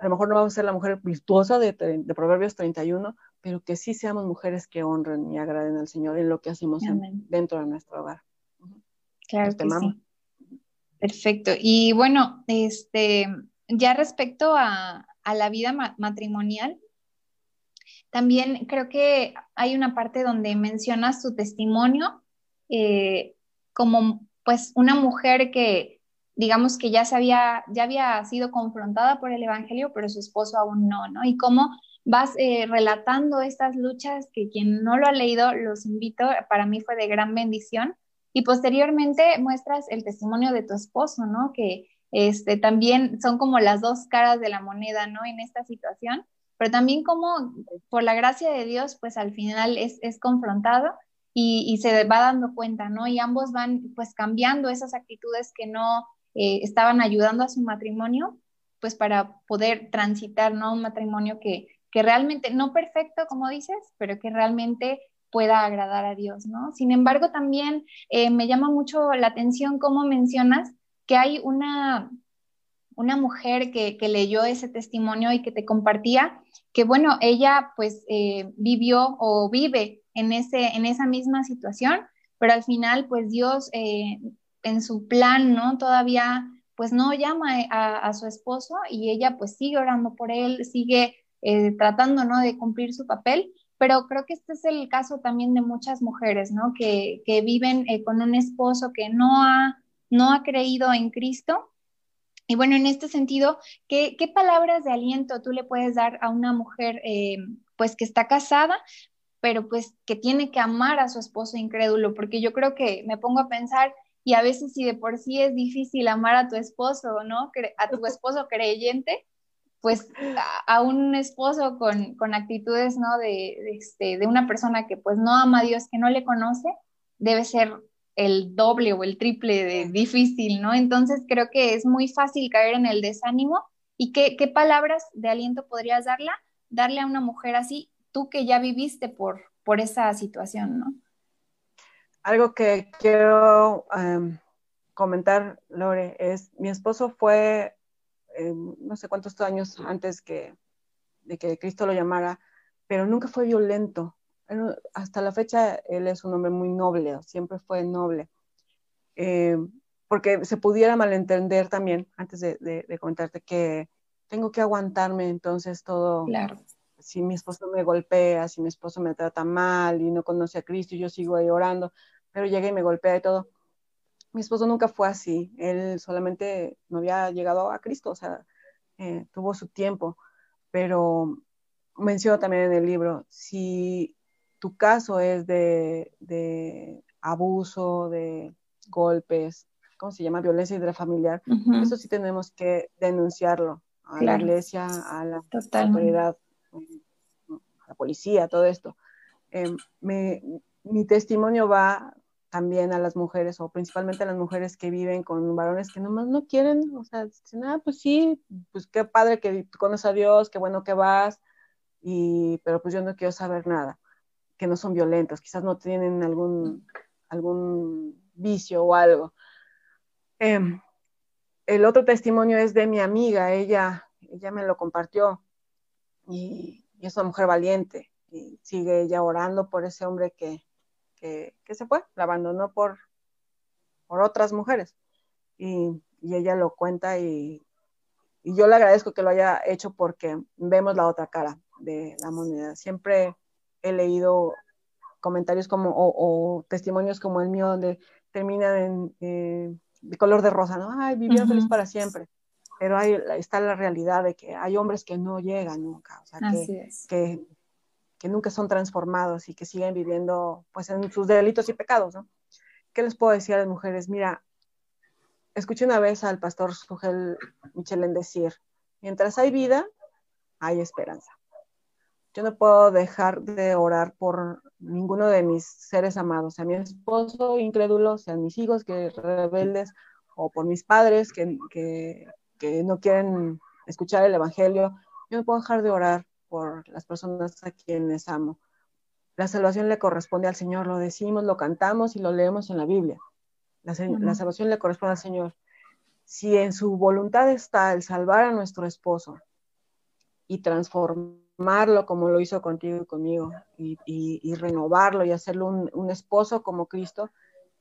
A lo mejor no vamos a ser la mujer virtuosa de, Proverbios 31, pero que sí seamos mujeres que honren y agraden al Señor en lo que hacemos dentro de nuestro hogar. Claro que sí. Perfecto. Y bueno, este, ya respecto a, a la vida matrimonial, también creo que hay una parte donde mencionas tu testimonio eh, como pues una mujer que digamos que ya se había, ya había sido confrontada por el Evangelio, pero su esposo aún no, ¿no? Y cómo vas eh, relatando estas luchas que quien no lo ha leído, los invito, para mí fue de gran bendición. Y posteriormente muestras el testimonio de tu esposo, ¿no? Que este, también son como las dos caras de la moneda, ¿no? En esta situación, pero también como por la gracia de Dios, pues al final es, es confrontado y, se va dando cuenta, ¿no? Y ambos van pues cambiando esas actitudes que no eh, estaban ayudando a su matrimonio, pues para poder transitar, ¿no? Un matrimonio que, que realmente, no perfecto, como dices, pero que realmente pueda agradar a Dios, ¿no? Sin embargo, también eh, me llama mucho la atención cómo mencionas que hay una, una mujer que, leyó ese testimonio y que te compartía que, bueno, ella pues eh, vivió o vive en, ese, en esa misma situación, pero al final pues Dios eh, en su plan, ¿no? Todavía pues no llama a, su esposo y ella pues sigue orando por él, sigue eh, tratando, ¿no? De cumplir su papel, pero creo que este es el caso también de muchas mujeres, ¿no? Que, que viven con un esposo que no ha no ha creído en Cristo. Y bueno, en este sentido, ¿qué, palabras de aliento tú le puedes dar a una mujer eh, pues que está casada, pero pues que tiene que amar a su esposo incrédulo? Porque yo creo que me pongo a pensar, y a veces si de por sí es difícil amar a tu esposo, ¿no? A tu [LAUGHS] esposo creyente, pues a, un esposo con, actitudes, ¿no? De, este, de una persona que pues no ama a Dios, que no le conoce, debe ser el doble o el triple de difícil, ¿no? Entonces creo que es muy fácil caer en el desánimo. ¿Y qué, palabras de aliento podrías darla, darle a una mujer así, tú que ya viviste por, por esa situación, ¿no? Algo que quiero em, comentar, Lore, es mi esposo fue em, no sé cuántos años antes que, de que Cristo lo llamara, pero nunca fue violento hasta la fecha él es un hombre muy noble, siempre fue noble. Eh, porque se pudiera malentender también, antes de, comentarte que tengo que aguantarme entonces todo. Claro. Si mi esposo me golpea, si mi esposo me trata mal y no conoce a Cristo y yo sigo ahí orando, pero llega y me golpea y todo. Mi esposo nunca fue así, él solamente no había llegado a Cristo, o sea, eh, tuvo su tiempo, pero menciono también en el libro, si tu caso es de, abuso, de golpes, ¿cómo se llama? Violencia intrafamiliar, eso sí tenemos que denunciarlo a la iglesia, a la autoridad, a la policía, todo esto. Em, mi testimonio va también a las mujeres, o principalmente a las mujeres que viven con varones que nomás no quieren, o sea, dicen, ah, pues sí, pues qué padre que conoces a Dios, qué bueno que vas, y, pero pues yo no quiero saber nada que no son violentos, quizás no tienen algún, algún vicio o algo. Em, el otro testimonio es de mi amiga, ella, ella me lo compartió y, es una mujer valiente y sigue ella orando por ese hombre que, se fue, la abandonó por, por otras mujeres. Y, ella lo cuenta y, y, yo le agradezco que lo haya hecho porque vemos la otra cara de la moneda. Siempre he leído comentarios como, o, testimonios como el mío, donde terminan eh, de color de rosa, ¿no? Ay, vivieron feliz para siempre. Pero ahí está la realidad de que hay hombres que no llegan nunca, o sea, que, que, que, nunca son transformados y que siguen viviendo pues en sus delitos y pecados, ¿no? ¿Qué les puedo decir a las mujeres? Mira, escuché una vez al pastor Sugel Michelén decir, mientras hay vida, hay esperanza. Yo no puedo dejar de orar por ninguno de mis seres amados, sea mi esposo incrédulo, sean mis hijos que rebeldes, o por mis padres que, que, no quieren escuchar el Evangelio. Yo no puedo dejar de orar por las personas a quienes amo. La salvación le corresponde al Señor, lo decimos, lo cantamos y lo leemos en la Biblia. La, la, salvación le corresponde al Señor. Si en su voluntad está el salvar a nuestro esposo y transformar amarlo como lo hizo contigo y conmigo y, renovarlo y hacerlo un, esposo como Cristo,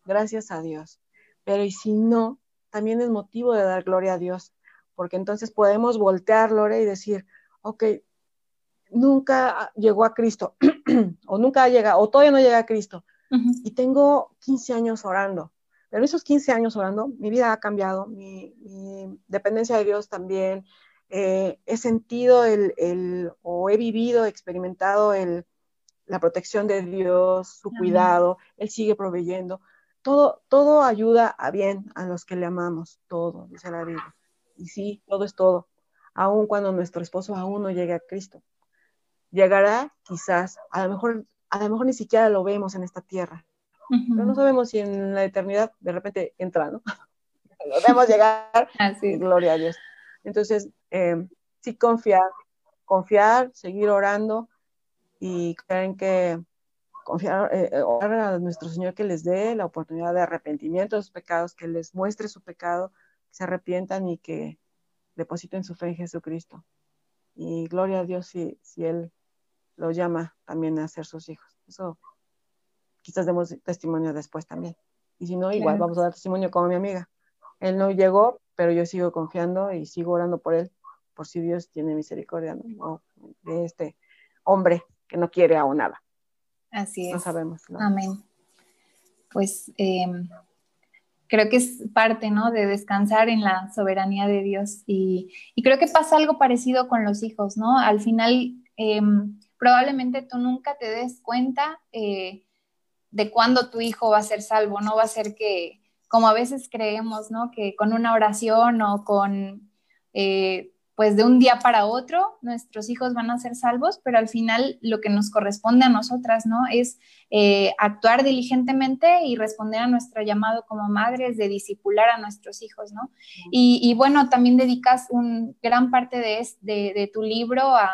gracias a Dios. Pero y si no, también es motivo de dar gloria a Dios, porque entonces podemos voltear, Lore, y decir, ok, nunca llegó a Cristo, [CLEARS THROAT] o nunca ha llegado, o todavía no llega a Cristo, y tengo 15 años orando, Pero esos 15 años orando, mi vida ha cambiado, mi, dependencia de Dios también. Eh, he sentido el, el, o he vivido, experimentado el, la protección de Dios, su cuidado, Él sigue proveyendo. Todo, todo ayuda a bien a los que le amamos, todo, dice la Biblia. Y sí, todo es todo, aun cuando nuestro esposo aún no llegue a Cristo. Llegará quizás, a lo mejor, a lo mejor ni siquiera lo vemos en esta tierra, pero no sabemos si en la eternidad de repente entra, ¿no? [LAUGHS] lo vemos llegar, Así. gloria a Dios. Entonces, eh, sí confiar, confiar, seguir orando, y creen que confiar, eh, eh, orar a nuestro Señor que les dé la oportunidad de arrepentimiento de sus pecados, que les muestre su pecado, que se arrepientan y que depositen su fe en Jesucristo. Y gloria a Dios si, si Él los llama también a ser sus hijos. Eso quizás demos testimonio después también. Y si no, igual vamos a dar testimonio como mi amiga. Él no llegó, pero yo sigo confiando y sigo orando por él, por si Dios tiene misericordia de este hombre que no quiere aún nada. Así es. No sabemos. Amén. Pues em, creo que es parte, ¿no? De descansar en la soberanía de Dios. Y, creo que pasa algo parecido con los hijos, ¿no? Al final, em, probablemente tú nunca te des cuenta eh, de cuándo tu hijo va a ser salvo, no va a ser que, como a veces creemos, ¿no? Que con una oración o con... Eh, pues de un día para otro nuestros hijos van a ser salvos, pero al final lo que nos corresponde a nosotras, ¿no? Es eh, actuar diligentemente y responder a nuestro llamado como madres de disipular a nuestros hijos, ¿no? Y, bueno, también dedicas un gran parte de, de, tu libro a,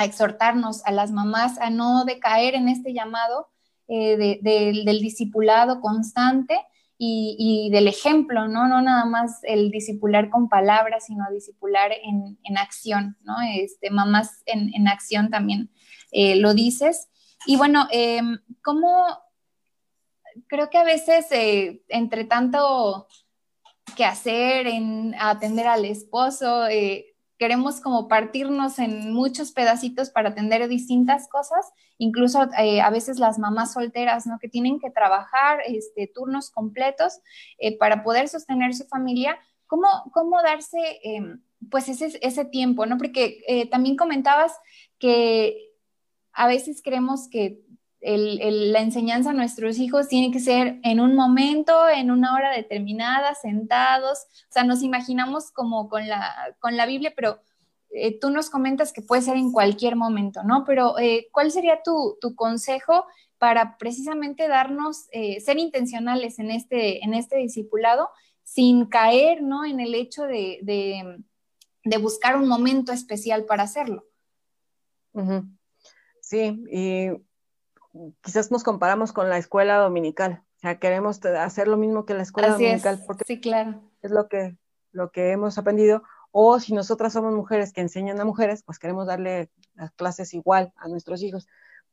exhortarnos a las mamás a no decaer en este llamado eh, del discipulado constante y, del ejemplo, ¿no? No nada más el discipular con palabras, sino discipular en, en acción, ¿no? Este, mamás en, en acción también eh, lo dices. Y bueno, eh, ¿cómo? Creo que a veces eh, entre tanto que hacer en atender al esposo, eh, queremos como partirnos en muchos pedacitos para atender distintas cosas, incluso eh, a veces las mamás solteras, ¿no? Que tienen que trabajar este, turnos completos eh, para poder sostener su familia. ¿Cómo, cómo darse em, pues ese, ese tiempo, ¿no? Porque eh, también comentabas que a veces creemos que la enseñanza a nuestros hijos tiene que ser en un momento, en una hora determinada, sentados. O sea, nos imaginamos como con la, con la Biblia, pero eh, tú nos comentas que puede ser en cualquier momento, ¿no? Pero eh, ¿cuál sería tu, consejo para precisamente darnos, eh, ser intencionales en este, en este discipulado sin caer, ¿no? En el hecho de, de, buscar un momento especial para hacerlo. Sí, y quizás nos comparamos con la escuela dominical. O sea, queremos hacer lo mismo que la escuela dominical porque sí, claro. es lo que, lo que hemos aprendido. O si nosotras somos mujeres que enseñan a mujeres, pues queremos darle las clases igual a nuestros hijos.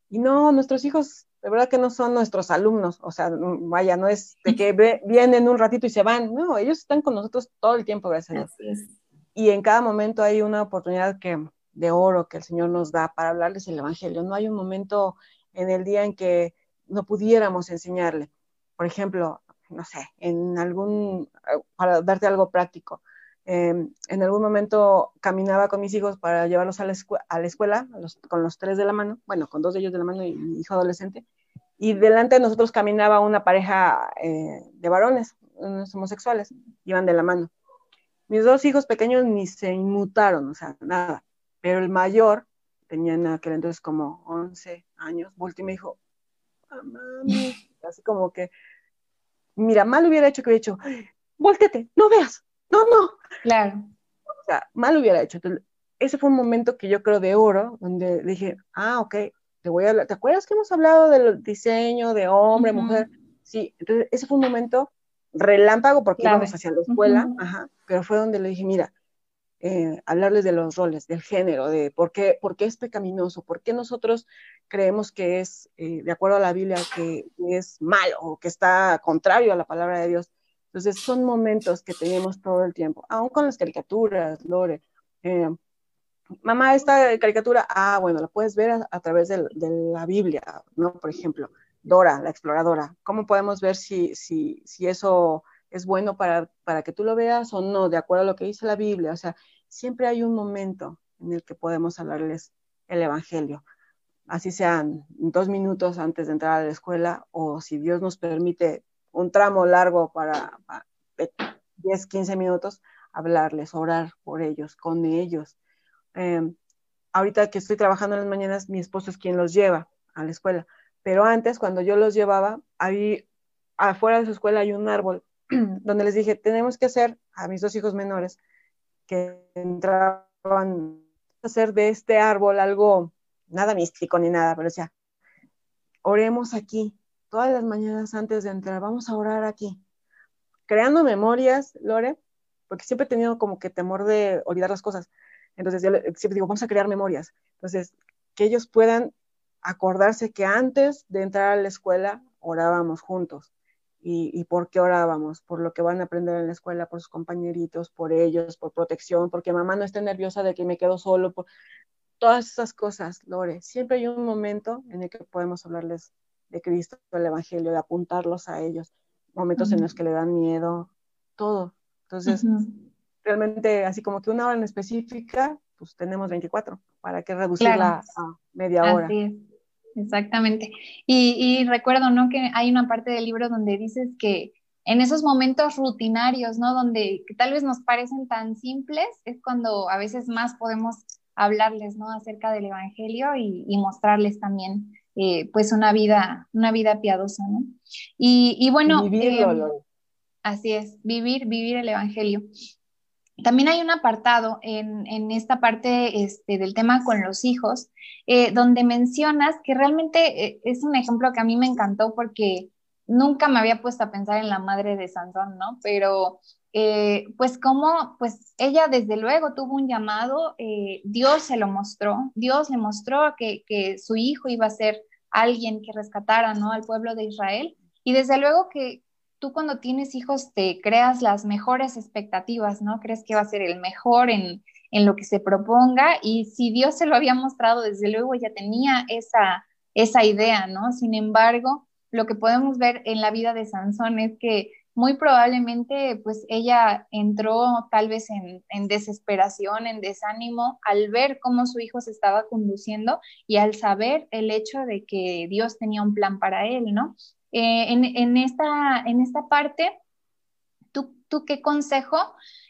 Y no, nuestros hijos, de verdad que no son nuestros alumnos. O sea, vaya, no es de que [LAUGHS] vienen un ratito y se van. No, ellos están con nosotros todo el tiempo, gracias a Dios. Y en cada momento hay una oportunidad que, de oro que el Señor nos da para hablarles el Evangelio. No hay un momento en el día en que no pudiéramos enseñarle. Por ejemplo, no sé, en algún, para darte algo práctico, em, en algún momento caminaba con mis hijos para llevarlos a la, escuela, con los tres de la mano, bueno, con dos de ellos de la mano y mi hijo adolescente, y delante de nosotros caminaba una pareja eh, de varones, homosexuales, iban de la mano. Mis dos hijos pequeños ni se inmutaron, o sea, nada, pero el mayor tenía en aquel entonces como 11 años, volteó y me dijo, mami, [LAUGHS] así como que, mira, mal hubiera hecho que hubiera hecho, voltete, no veas, no, no. Claro. O sea, mal hubiera hecho. ese fue un momento que yo creo de oro, donde dije, ah, ok, te voy a hablar, ¿te acuerdas que hemos hablado del diseño de hombre, mujer? Sí, entonces ese fue un momento relámpago porque íbamos hacia la escuela, ajá, pero fue donde le dije, mira, eh, hablarles de los roles, del género, de por qué, por qué es pecaminoso, por qué nosotros creemos que es, eh, de acuerdo a la Biblia, que es malo o que está contrario a la palabra de Dios. Entonces, son momentos que tenemos todo el tiempo, aún con las caricaturas, Lore. Eh, mamá, esta caricatura, ah, bueno, la puedes ver a, través de, la Biblia, ¿no? Por ejemplo, Dora, la exploradora. ¿Cómo podemos ver si, si, si eso es bueno para, para que tú lo veas o no, de acuerdo a lo que dice la Biblia? O sea, siempre hay un momento en el que podemos hablarles el Evangelio, así sean dos minutos antes de entrar a la escuela o si Dios nos permite un tramo largo para, 10, 15 minutos, hablarles, orar por ellos, con ellos. Em, ahorita que estoy trabajando en las mañanas, mi esposo es quien los lleva a la escuela, pero antes, cuando yo los llevaba, ahí afuera de su escuela hay un árbol [CLEARS THROAT] donde les dije, tenemos que hacer a mis dos hijos menores que entraban a hacer de este árbol algo, nada místico ni nada, pero decía, oremos aquí, todas las mañanas antes de entrar, vamos a orar aquí, creando memorias, Lore, porque siempre he tenido como que temor de olvidar las cosas. Entonces, yo siempre digo, vamos a crear memorias. Entonces, que ellos puedan acordarse que antes de entrar a la escuela orábamos juntos. ¿Y, por qué orábamos? Por lo que van a aprender en la escuela, por sus compañeritos, por ellos, por protección, porque mamá no esté nerviosa de que me quedo solo, por todas esas cosas, Lore. Siempre hay un momento en el que podemos hablarles de Cristo, del Evangelio, de apuntarlos a ellos, momentos en los que le dan miedo, todo. Entonces, realmente, así como que una hora en específica, pues tenemos 24, ¿para qué reducirla a media hora? Exactamente. Y, recuerdo, ¿no? Que hay una parte del libro donde dices que en esos momentos rutinarios, ¿no? Donde tal vez nos parecen tan simples, es cuando a veces más podemos hablarles, ¿no? Acerca del Evangelio y, mostrarles también, eh, pues, una vida, una vida piadosa, ¿no? Y, bueno. Em, así es, vivir, vivir el Evangelio. También hay un apartado en, esta parte este, del tema con los hijos, eh, donde mencionas que realmente eh, es un ejemplo que a mí me encantó porque nunca me había puesto a pensar en la madre de Sansón, ¿no? Pero eh, pues como, pues ella desde luego tuvo un llamado, Dios se lo mostró, Dios le mostró que, que, su hijo iba a ser alguien que rescatara, ¿no? Al pueblo de Israel. Y desde luego que, tú cuando tienes hijos te creas las mejores expectativas, ¿no? Crees que va a ser el mejor en, lo que se proponga y si Dios se lo había mostrado, desde luego ya tenía esa, esa idea, ¿no? Sin embargo, lo que podemos ver en la vida de Sansón es que muy probablemente pues ella entró tal vez en, en, desesperación, en desánimo al ver cómo su hijo se estaba conduciendo y al saber el hecho de que Dios tenía un plan para él, ¿no? Eh, en, esta, en esta parte, ¿tú, tú qué consejo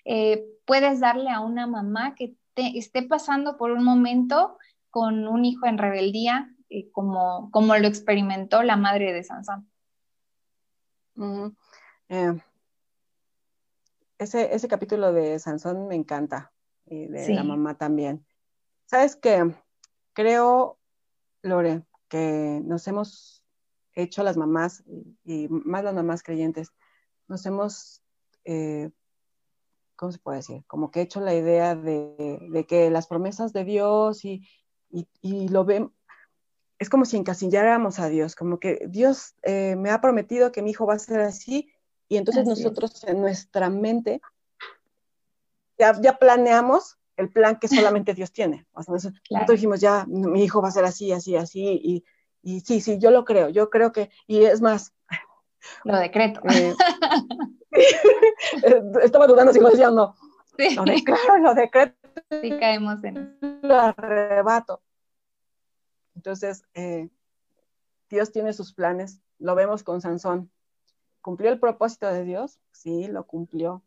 eh, puedes darle a una mamá que esté pasando por un momento con un hijo en rebeldía, eh, como, como lo experimentó la madre de Sansón? ese, ese capítulo de Sansón me encanta, y de la mamá también. ¿Sabes qué? Creo, Lore, que nos hemos hecho las mamás, y más las mamás creyentes, nos hemos, eh, ¿cómo se puede decir? Como que hecho la idea de, que las promesas de Dios y, lo ven, es como si encasilláramos a Dios, como que Dios eh, me ha prometido que mi hijo va a ser así, y entonces nosotros en nuestra mente ya, ya, planeamos el plan que solamente Dios tiene. nosotros dijimos, ya, mi hijo va a ser así, así, así, y y sí, sí, yo lo creo, yo creo que, y es más. Lo decreto. Eh, [LAUGHS] [LAUGHS] estaba dudando si lo decía o no. Sí. Lo declaro, lo decreto. Sí, caemos en Lo arrebato. Entonces, eh, Dios tiene sus planes, lo vemos con Sansón. ¿Cumplió el propósito de Dios? Sí, lo cumplió.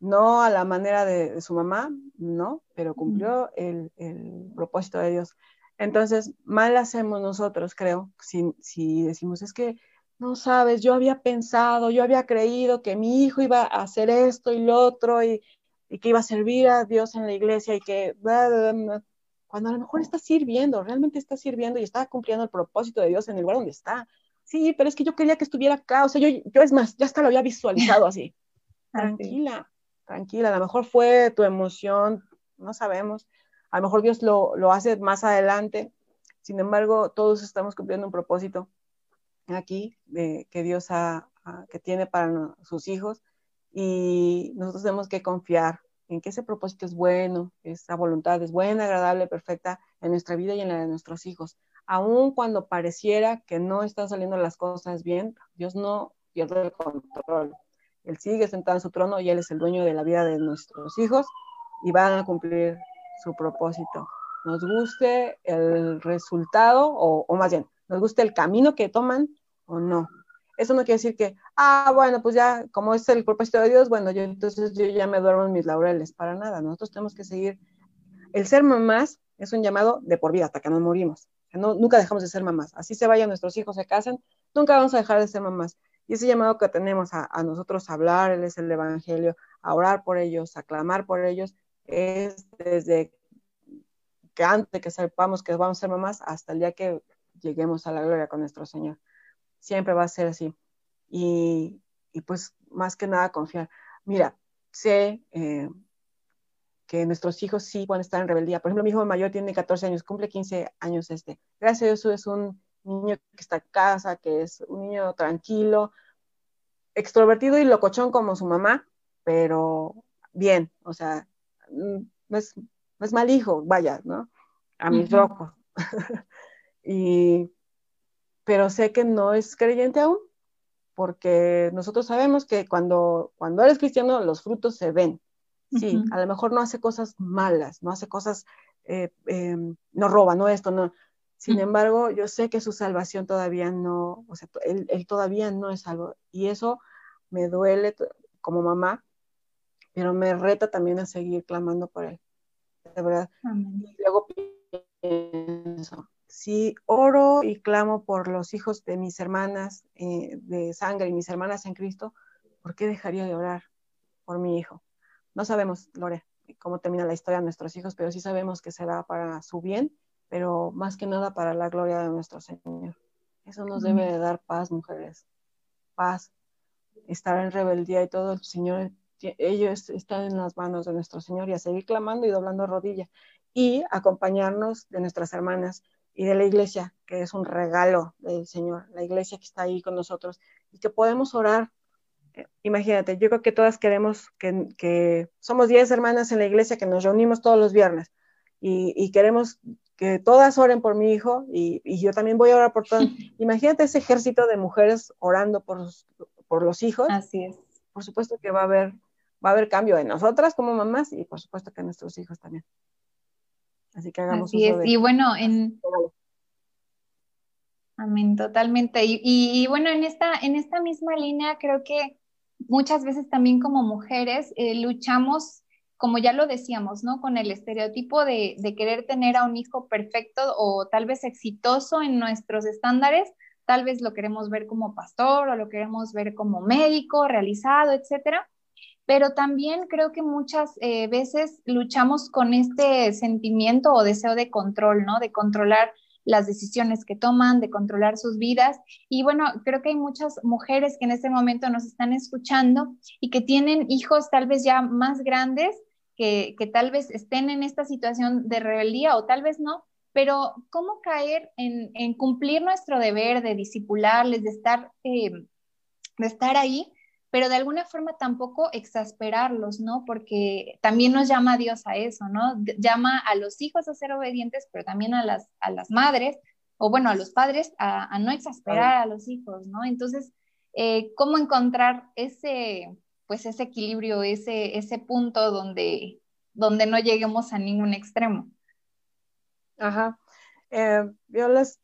No a la manera de, su mamá, no, pero cumplió el, el propósito de Dios. Entonces, mal hacemos nosotros, creo, si, decimos, es que no sabes, yo había pensado, yo había creído que mi hijo iba a hacer esto y lo otro y, que iba a servir a Dios en la iglesia y que, cuando a lo mejor está sirviendo, realmente está sirviendo y está cumpliendo el propósito de Dios en el lugar donde está. Sí, pero es que yo quería que estuviera acá, o sea, yo, yo es más, ya hasta lo había visualizado así. [LAUGHS] Tranquila, tranquila, a lo mejor fue tu emoción, no sabemos, a lo mejor Dios lo, hace más adelante. Sin embargo, todos estamos cumpliendo un propósito aquí que Dios ha, que tiene para sus hijos y nosotros tenemos que confiar en que ese propósito es bueno, esa voluntad es buena, agradable, perfecta en nuestra vida y en la de nuestros hijos. Aun cuando pareciera que no están saliendo las cosas bien, Dios no pierde el control. Él sigue sentado en su trono y Él es el dueño de la vida de nuestros hijos y van a cumplir su propósito. Nos guste el resultado o, o más bien, nos guste el camino que toman o no. Eso no quiere decir que, ah, bueno, pues ya, como es el propósito de Dios, bueno, yo entonces yo ya me duermo en mis laureles, para nada. Nosotros tenemos que seguir. El ser mamás es un llamado de por vida, hasta que nos morimos. No, nunca dejamos de ser mamás. Así se vayan nuestros hijos, se casan, nunca vamos a dejar de ser mamás. Y ese llamado que tenemos a, nosotros a hablarles el Evangelio, a orar por ellos, a clamar por ellos, es desde que antes que sepamos que vamos a ser mamás hasta el día que lleguemos a la gloria con nuestro Señor siempre va a ser así. Y, pues más que nada confiar. Mira, sé eh, que nuestros hijos sí pueden estar en rebeldía. Por ejemplo, mi hijo mayor tiene 14 años, cumple 15 años este. Gracias a Dios es un niño que está en casa, que es un niño tranquilo, extrovertido y locochón como su mamá, pero bien, o sea, mm, no es, mal hijo, vaya, ¿no? A mis ojos. [LAUGHS] y pero sé que no es creyente aún, porque nosotros sabemos que cuando, cuando eres cristiano los frutos se ven. Sí, a lo mejor no hace cosas malas, no hace cosas, eh, em, no roba, no esto, no. Sin embargo, yo sé que su salvación todavía no, o sea, él, todavía no es salvo. Y eso me duele como mamá, pero me reta también a seguir clamando por él. De verdad. Y luego pienso, si oro y clamo por los hijos de mis hermanas eh, de sangre y mis hermanas en Cristo, ¿por qué dejaría de orar por mi hijo? No sabemos, Lore, cómo termina la historia de nuestros hijos, pero sí sabemos que será para su bien, pero más que nada para la gloria de nuestro Señor. Eso nos debe de dar paz, mujeres. Paz. Estar en rebeldía y todo, el Señor, ellos están en las manos de nuestro Señor y a seguir clamando y doblando rodilla y acompañarnos de nuestras hermanas y de la iglesia, que es un regalo del Señor, la iglesia que está ahí con nosotros y que podemos orar. Eh, imagínate, yo creo que todas queremos que, que somos 10 hermanas en la iglesia que nos reunimos todos los viernes y, queremos que todas oren por mi hijo y, yo también voy a orar por todas. [LAUGHS] Imagínate ese ejército de mujeres orando por, por los hijos. Así es. Por supuesto que va a haber, va a haber cambio en nosotras como mamás y por supuesto que en nuestros hijos también. Así que hagamos Así es. Y bueno, en... Amén, totalmente. Y, bueno, en esta, en esta misma línea creo que muchas veces también como mujeres eh, luchamos, como ya lo decíamos, ¿no? Con el estereotipo de, de, querer tener a un hijo perfecto o tal vez exitoso en nuestros estándares. Tal vez lo queremos ver como pastor o lo queremos ver como médico, realizado, etcétera pero también creo que muchas eh, veces luchamos con este sentimiento o deseo de control, ¿no? De controlar las decisiones que toman, de controlar sus vidas. Y bueno, creo que hay muchas mujeres que en este momento nos están escuchando y que tienen hijos tal vez ya más grandes, que, tal vez estén en esta situación de rebeldía o tal vez no, pero ¿cómo caer en, cumplir nuestro deber de disipularles, de estar, eh, de estar ahí? Pero de alguna forma tampoco exasperarlos, ¿no? Porque también nos llama Dios a eso, ¿no? Llama a los hijos a ser obedientes, pero también a las, a las madres, o bueno, a los padres, a, no exasperar a los hijos, ¿no? Entonces, eh, ¿cómo encontrar ese, pues ese equilibrio, ese, ese punto donde, donde no lleguemos a ningún extremo? Ajá. Eh, yo les,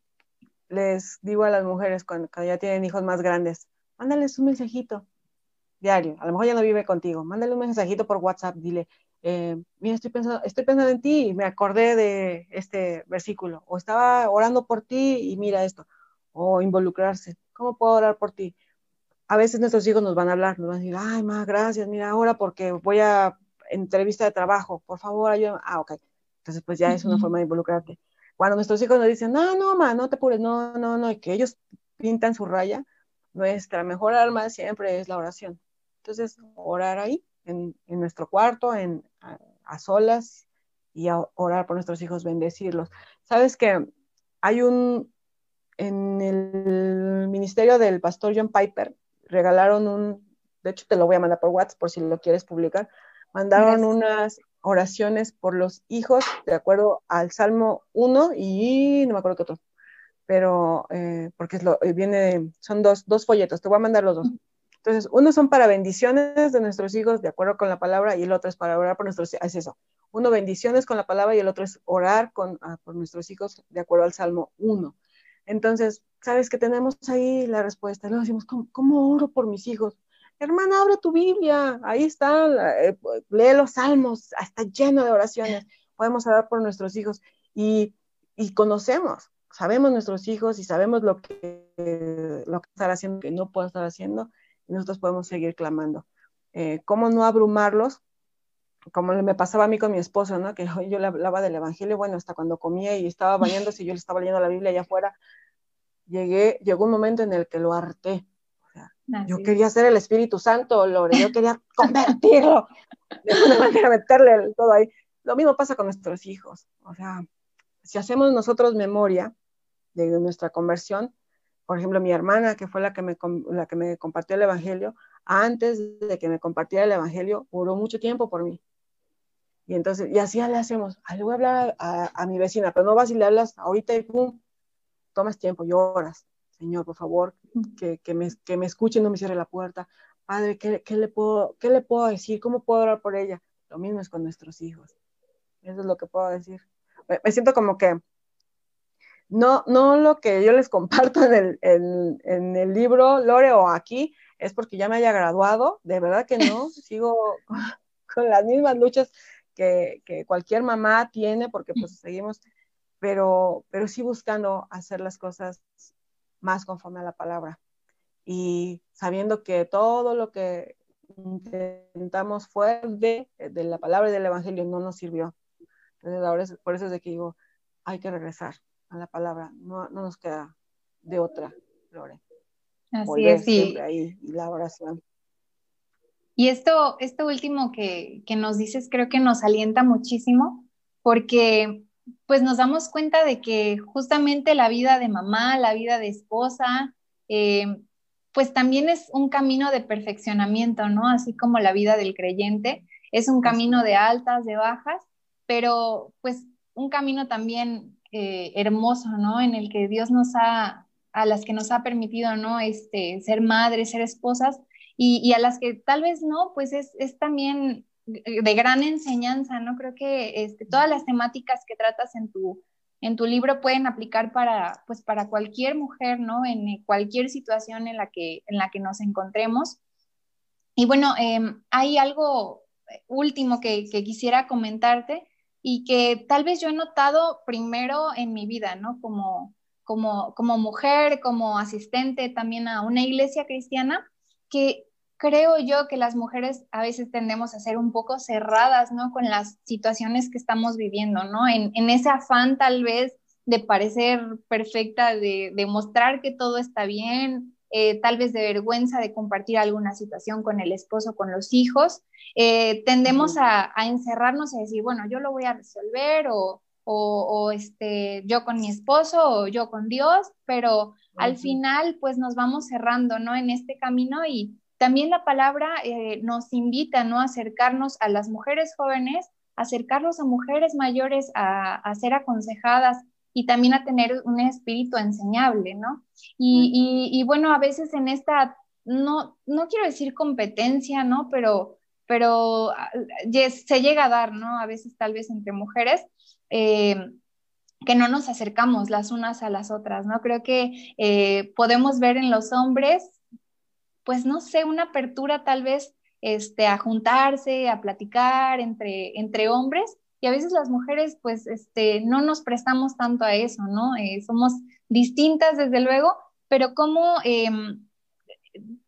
les digo a las mujeres cuando, cuando ya tienen hijos más grandes, mándales un mensajito, diario, a lo mejor ya no vive contigo, mándale un mensajito por WhatsApp, dile, eh, mira, estoy pensando, estoy pensando en ti y me acordé de este versículo, o estaba orando por ti y mira esto, o involucrarse, ¿cómo puedo orar por ti? A veces nuestros hijos nos van a hablar, nos van a decir, ay, ma, gracias, mira, ahora porque voy a entrevista de trabajo, por favor, ayúdame. Ah, ok. Entonces, pues ya es una forma de involucrarte. Cuando nuestros hijos nos dicen, no, no, ma, no te apures, no, no, no, y que ellos pintan su raya, nuestra mejor arma siempre es la oración. Entonces, orar ahí, en, nuestro cuarto, en, a, solas, y orar por nuestros hijos, bendecirlos. Sabes que hay un, en el ministerio del pastor John Piper, regalaron un, de hecho te lo voy a mandar por WhatsApp por si lo quieres publicar, mandaron unas oraciones por los hijos, de acuerdo al Salmo 1 y no me acuerdo qué otro, pero eh, porque es lo, eh, viene, son dos, dos folletos, te voy a mandar los dos. Entonces, uno son para bendiciones de nuestros hijos, de acuerdo con la palabra, y el otro es para orar por nuestros hijos. Es eso. Uno bendiciones con la palabra y el otro es orar con, ah, por nuestros hijos, de acuerdo al Salmo 1. Entonces, ¿sabes que tenemos ahí la respuesta? Luego decimos, ¿cómo, oro por mis hijos? Hermana, abre tu Biblia, ahí está, eh, lee los salmos, está lleno de oraciones. Podemos orar por nuestros hijos y, y conocemos, sabemos nuestros hijos y sabemos lo que, lo que están haciendo, que no pueden estar haciendo nosotros podemos seguir clamando. Eh, ¿Cómo no abrumarlos? Como me pasaba a mí con mi esposo, ¿no? Que [LAUGHS] yo le hablaba del Evangelio, bueno, hasta cuando comía y estaba bañándose y yo le estaba leyendo la Biblia allá afuera, llegué, llegó un momento en el que lo harté. O sea, yo quería ser el Espíritu Santo, Lore, yo quería [LAUGHS] convertirlo, de una manera meterle todo ahí. Lo mismo pasa con nuestros hijos. O sea, si hacemos nosotros memoria de nuestra conversión, por ejemplo, mi hermana, que fue la que, me, la que me compartió el Evangelio, antes de que me compartiera el Evangelio, oró mucho tiempo por mí. Y entonces, y así le hacemos, le voy a hablar a, mi vecina, pero no vas y le hablas ahorita y pum, tomas tiempo, lloras. Señor, por favor, que, que, me, que me escuche, no me cierre la puerta. Padre, ¿qué, ¿qué, le puedo, ¿qué le puedo decir? ¿Cómo puedo orar por ella? Lo mismo es con nuestros hijos. Eso es lo que puedo decir. me siento como que no, no lo que yo les comparto en el, en, el libro, Lore, o aquí, es porque ya me haya graduado, de verdad que no, [LAUGHS] sigo con, las mismas luchas que, cualquier mamá tiene, porque pues seguimos, pero, pero sí buscando hacer las cosas más conforme a la palabra. Y sabiendo que todo lo que intentamos fue de, de la palabra y del evangelio no nos sirvió. Entonces ahora es, por eso es de que digo, hay que regresar, a la palabra, no, nos queda de otra, Lore. Así es, sí. Ahí, y la oración. Y esto, esto último que, nos dices creo que nos alienta muchísimo porque pues nos damos cuenta de que justamente la vida de mamá, la vida de esposa, eh, pues también es un camino de perfeccionamiento, ¿no? Así como la vida del creyente, es un camino de altas, de bajas, pero pues un camino también hermoso, ¿no? En el que Dios nos ha, a las que nos ha permitido, ¿no? Este, ser madres, ser esposas, y, a las que tal vez no, pues es, también de gran enseñanza, ¿no? Creo que este, todas las temáticas que tratas en tu, en tu libro pueden aplicar para, pues, para cualquier mujer, ¿no? En cualquier situación en la que, en la que nos encontremos. Y bueno, em, hay algo último que quisiera comentarte y que tal vez yo he notado primero en mi vida, ¿no? Como, como, como mujer, como asistente también a una iglesia cristiana, que creo yo que las mujeres a veces tendemos a ser un poco cerradas, ¿no? Con las situaciones que estamos viviendo, ¿no? En, en ese afán tal vez de parecer perfecta, de, de mostrar que todo está bien, eh, tal vez de vergüenza de compartir alguna situación con el esposo, con los hijos, eh, tendemos a, encerrarnos y decir, bueno, yo lo voy a resolver o, o, este, yo con mi esposo o yo con Dios, pero al final pues nos vamos cerrando, ¿no? En este camino y también la palabra eh, nos invita, ¿no? A acercarnos a las mujeres jóvenes, acercarnos a mujeres mayores a, a ser aconsejadas, y también a tener un espíritu enseñable, ¿no? Y, bueno, a veces en esta, no, no quiero decir competencia, ¿no? Pero, pero ah, se llega a dar, ¿no? A veces tal vez entre mujeres. Eh, que no nos acercamos las unas a las otras, ¿no? Creo que eh, podemos ver en los hombres, pues no sé, una apertura tal vez este, a juntarse, a platicar entre, entre hombres, y a veces las mujeres pues este, no nos prestamos tanto a eso, ¿no? Eh, somos distintas desde luego, pero como em,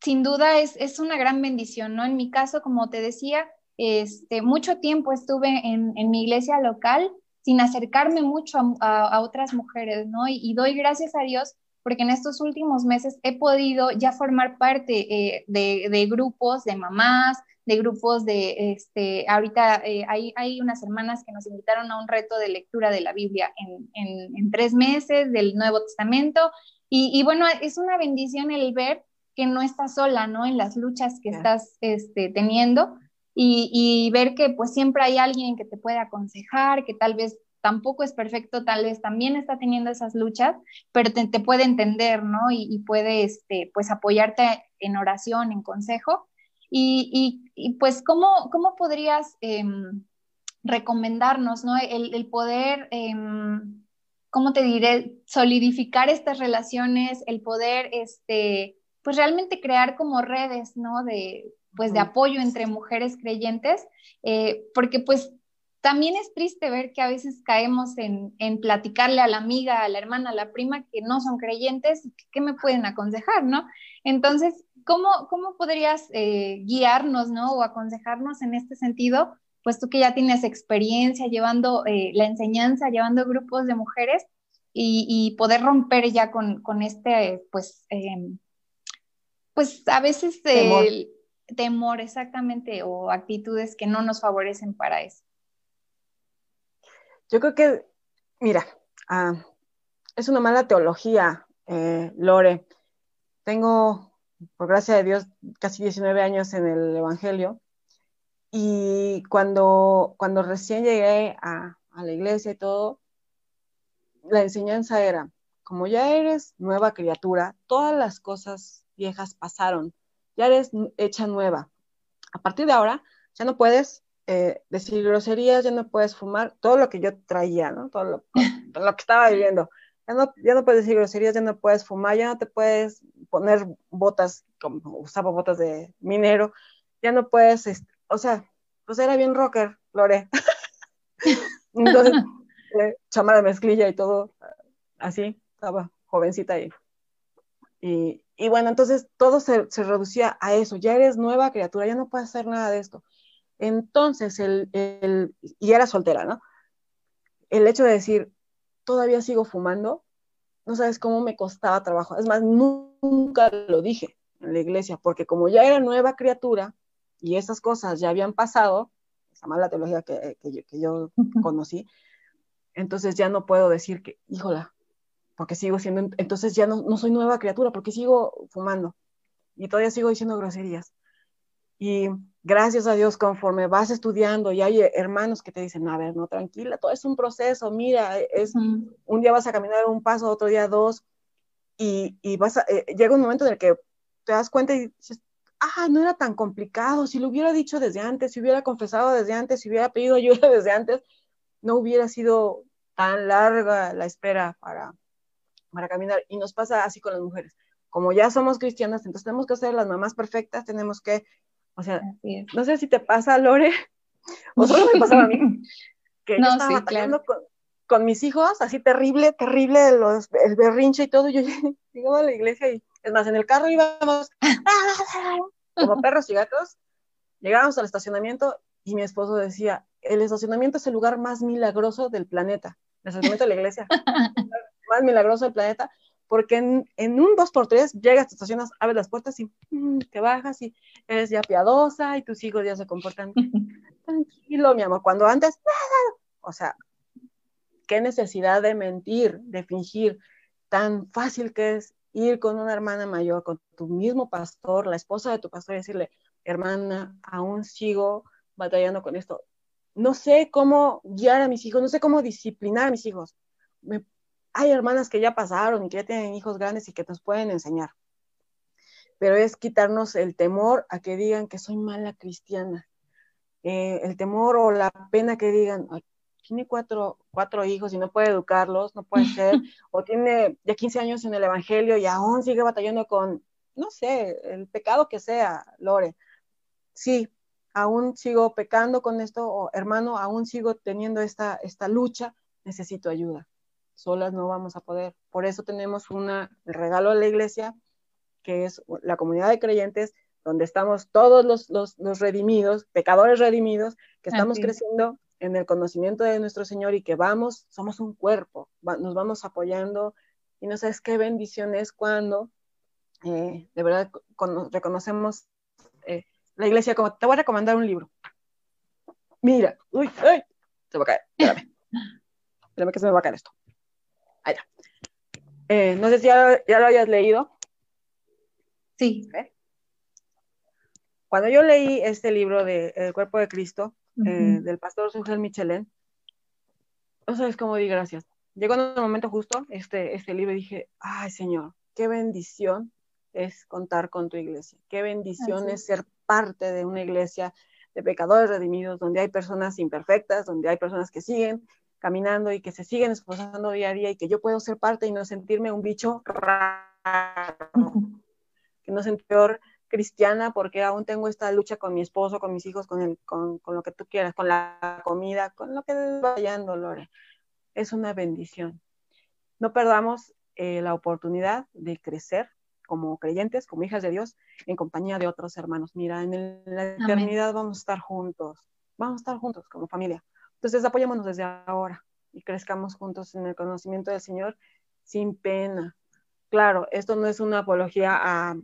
sin duda es, es, una gran bendición, ¿no? En mi caso, como te decía, este, mucho tiempo estuve en, en mi iglesia local sin acercarme mucho a, a, otras mujeres, ¿no? Y, doy gracias a Dios porque en estos últimos meses he podido ya formar parte eh, de, de, grupos de mamás, de grupos de, este, ahorita eh, hay, hay, unas hermanas que nos invitaron a un reto de lectura de la Biblia en, en, tres meses del Nuevo Testamento. Y, y, bueno, es una bendición el ver que no estás sola, ¿no? En las luchas que estás este, teniendo. y, ver que pues siempre hay alguien que te puede aconsejar, que tal vez tampoco es perfecto, tal vez también está teniendo esas luchas, pero te, puede entender, ¿no? Y, puede, este, pues, apoyarte en oración, en consejo. Y, pues, ¿cómo, cómo podrías em, recomendarnos, ¿no? El, poder, em, ¿cómo te diré? Solidificar estas relaciones, el poder, este, pues, realmente crear como redes, ¿no? De, pues, de apoyo entre mujeres creyentes, eh, porque pues también es triste ver que a veces caemos en, platicarle a la amiga, a la hermana, a la prima que no son creyentes, ¿qué me pueden aconsejar, no? Entonces, ¿cómo, cómo podrías eh, guiarnos, no? O aconsejarnos en este sentido, pues tú que ya tienes experiencia llevando eh, la enseñanza, llevando grupos de mujeres y, poder romper ya con, este, pues, em, pues a veces el temor exactamente o actitudes que no nos favorecen para eso. Yo creo que, mira, ah, es una mala teología, eh, Lore. Tengo, por gracia de Dios, casi 19 años en el Evangelio. Y cuando, cuando recién llegué a, la iglesia y todo, la enseñanza era, como ya eres nueva criatura, todas las cosas viejas pasaron, ya eres hecha nueva. A partir de ahora, ya no puedes eh, decir groserías, ya no puedes fumar, todo lo que yo traía, ¿no? Todo lo, lo, que estaba viviendo. Ya no, ya no puedes decir groserías, ya no puedes fumar, ya no te puedes poner botas, como usaba botas de minero, ya no puedes, este, o sea, pues era bien rocker, Lore. [LAUGHS] Entonces, eh, chamar de mezclilla y todo, así, estaba jovencita ahí. Y, y bueno, entonces todo se, se, reducía a eso, ya eres nueva criatura, ya no puedes hacer nada de esto. Entonces, el, el, y era soltera, ¿no? El hecho de decir, todavía sigo fumando, no sabes cómo me costaba trabajo. Es más, nunca lo dije en la iglesia, porque como ya era nueva criatura y esas cosas ya habían pasado, esa mala teología que, que, yo, conocí, entonces ya no puedo decir que, híjola, porque sigo siendo, entonces ya no, no soy nueva criatura, porque sigo fumando y todavía sigo diciendo groserías. Y gracias a Dios, conforme vas estudiando y hay hermanos que te dicen, a ver, no, tranquila, todo es un proceso, mira, es, un día vas a caminar un paso, otro día dos, y, y vas a, eh, llega un momento en el que te das cuenta y dices, ah, no era tan complicado, si lo hubiera dicho desde antes, si hubiera confesado desde antes, si hubiera pedido ayuda [LAUGHS] desde antes, no hubiera sido tan larga la espera para, para caminar. Y nos pasa así con las mujeres. Como ya somos cristianas, entonces tenemos que ser las mamás perfectas, tenemos que o sea, no sé si te pasa, Lore, [LAUGHS] o solo me pasaba a mí, que yo estaba batallando con, mis hijos, así terrible, terrible, los, el berrinche y todo. Yo [LAUGHS] llegaba a la iglesia y, es más, en el carro íbamos [LAUGHS] como perros y gatos. Llegábamos al estacionamiento y mi esposo decía, el estacionamiento es el lugar más milagroso del planeta. El estacionamiento de la iglesia, más milagroso del planeta, porque en, un 2x3 llegas, te estacionas, abres las puertas y mm, te bajas y eres ya piadosa y tus hijos ya se comportan [LAUGHS] tranquilo, mi amor, cuando antes, o sea, qué necesidad de mentir, de fingir, tan fácil que es ir con una hermana mayor, con tu mismo pastor, la esposa de tu pastor y decirle, hermana, aún sigo batallando con esto. No sé cómo guiar a mis hijos, no sé cómo disciplinar a mis hijos. ¿Me hay hermanas que ya pasaron y que ya tienen hijos grandes y que nos pueden enseñar. Pero es quitarnos el temor a que digan que soy mala cristiana. Eh, el temor o la pena que digan, tiene cuatro, cuatro hijos y no puede educarlos, no puede ser, [LAUGHS] o tiene ya 15 años en el Evangelio y aún sigue batallando con, no sé, el pecado que sea, Lore. Sí, aún sigo pecando con esto, o hermano, aún sigo teniendo esta, esta lucha, necesito ayuda solas no vamos a poder. Por eso tenemos una, el regalo de la iglesia, que es la comunidad de creyentes, donde estamos todos los, los, redimidos, pecadores redimidos, que estamos creciendo en el conocimiento de nuestro Señor y que vamos, somos un cuerpo, nos vamos apoyando y no sabes qué bendición es cuando eh, de verdad reconocemos eh, la iglesia como, te voy a recomendar un libro. Mira, uy, ay, se va a caer, espérame, [LAUGHS] espérame que se me va a caer esto. Eh, no sé si ya, lo hayas leído. Sí. cuando yo leí este libro de El cuerpo de Cristo, eh, del pastor Sugel Michelén, no sabes cómo di gracias. Llegó en un momento justo este, este libro y dije, ay Señor, qué bendición es contar con tu iglesia, qué bendición es ser parte de una iglesia de pecadores redimidos, donde hay personas imperfectas, donde hay personas que siguen caminando y que se siguen esforzando día a día y que yo puedo ser parte y no sentirme un bicho raro, que no sentir cristiana porque aún tengo esta lucha con mi esposo, con mis hijos, con, el, con, con lo que tú quieras, con la comida, con lo que vayando, Lore. Es una bendición. No perdamos eh, la oportunidad de crecer como creyentes, como hijas de Dios, en compañía de otros hermanos. Mira, en la eternidad vamos a estar juntos, vamos a estar juntos como familia. Entonces apoyémonos desde ahora y crezcamos juntos en el conocimiento del Señor sin pena. Claro, esto no es una apología a,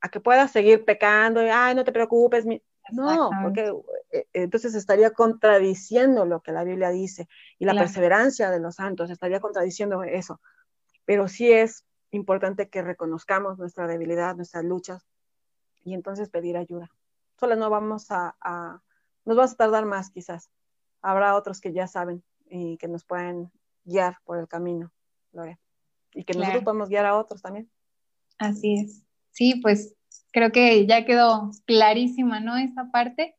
a que puedas seguir pecando, y, ay, no te preocupes. No, porque eh, entonces estaría contradiciendo lo que la Biblia dice y la perseverancia de los santos estaría contradiciendo eso. Pero sí es importante que reconozcamos nuestra debilidad, nuestras luchas y entonces pedir ayuda. Solo no vamos a, nos vamos a tardar más quizás. Habrá otros que ya saben y que nos pueden guiar por el camino, Gloria. Y que nosotros podemos guiar a otros también. Así es. Sí, pues creo que ya quedó clarísima, ¿no? Esta parte.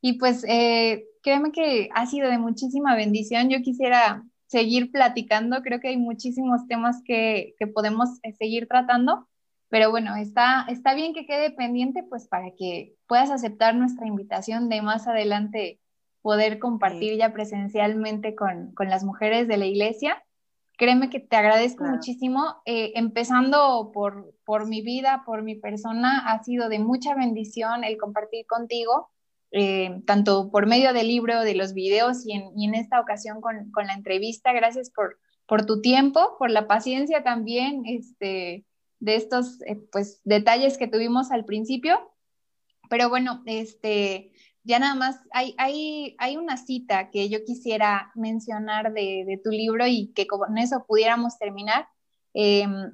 Y pues eh, créeme que ha sido de muchísima bendición. Yo quisiera seguir platicando, creo que hay muchísimos temas que, que podemos eh, seguir tratando, pero bueno, está, está bien que quede pendiente pues para que puedas aceptar nuestra invitación de más adelante poder compartir ya presencialmente con, con las mujeres de la iglesia Créeme que te agradezco muchísimo. Eh, empezando por, por mi vida, por mi persona, ha sido de mucha bendición el compartir contigo, eh, tanto por medio del libro, de los videos y en, y en esta ocasión con, con, la entrevista. Gracias por, por tu tiempo, por la paciencia también este, de estos eh, pues, detalles que tuvimos al principio. Pero bueno, este, ya nada más, hay, hay, hay una cita que yo quisiera mencionar de, tu libro y que con eso pudiéramos terminar, em,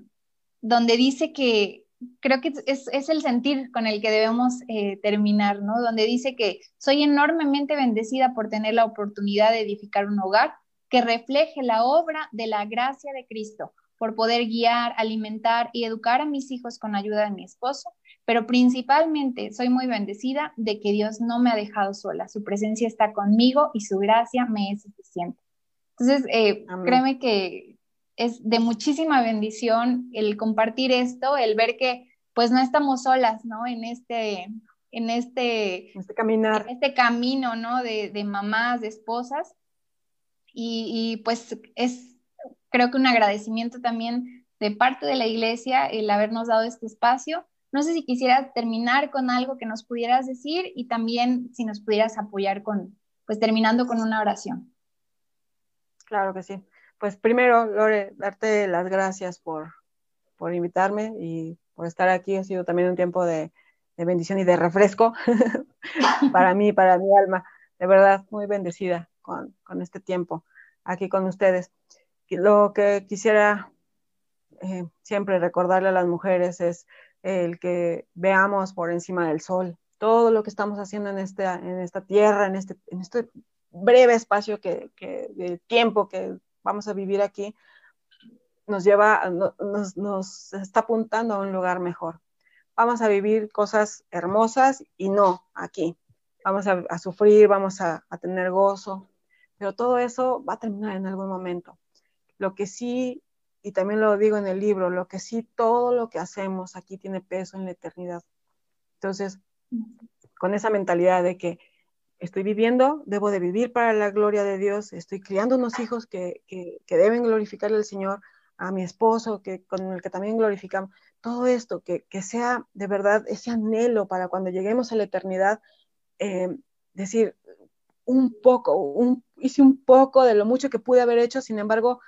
donde dice que creo que es, el sentir con el que debemos eh, terminar, ¿no? Donde dice que soy enormemente bendecida por tener la oportunidad de edificar un hogar que refleje la obra de la gracia de Cristo, por poder guiar, alimentar y educar a mis hijos con ayuda de mi esposo pero principalmente soy muy bendecida de que Dios no me ha dejado sola, su presencia está conmigo y su gracia me es suficiente. Entonces, eh, créeme que es de muchísima bendición el compartir esto, el ver que pues no estamos solas, ¿no? En este, en este, este caminar. En este camino, ¿no? De, de mamás, de esposas. Y, y, pues es, creo que un agradecimiento también de parte de la iglesia el habernos dado este espacio no sé si quisieras terminar con algo que nos pudieras decir y también si nos pudieras apoyar con, pues terminando con una oración. Claro que sí. Pues primero, Lore, darte las gracias por, por invitarme y por estar aquí. Ha sido también un tiempo de, bendición y de refresco [LAUGHS] para mí, para mi alma. De verdad, muy bendecida con, con este tiempo aquí con ustedes. Lo que quisiera eh, siempre recordarle a las mujeres es el que veamos por encima del sol todo lo que estamos haciendo en esta, en esta tierra, en este, en este breve espacio que, de tiempo que vamos a vivir aquí, nos lleva, nos, nos está apuntando a un lugar mejor. Vamos a vivir cosas hermosas y no aquí. Vamos a, sufrir, vamos a, a tener gozo, pero todo eso va a terminar en algún momento. Lo que sí y también lo digo en el libro, lo que sí, todo lo que hacemos aquí tiene peso en la eternidad. Entonces, con esa mentalidad de que estoy viviendo, debo de vivir para la gloria de Dios, estoy criando unos hijos que, que, deben glorificar al Señor, a mi esposo, que, con el que también glorificamos, todo esto, que, que sea de verdad ese anhelo para cuando lleguemos a la eternidad, eh, decir, un poco, un, hice un poco de lo mucho que pude haber hecho, sin embargo,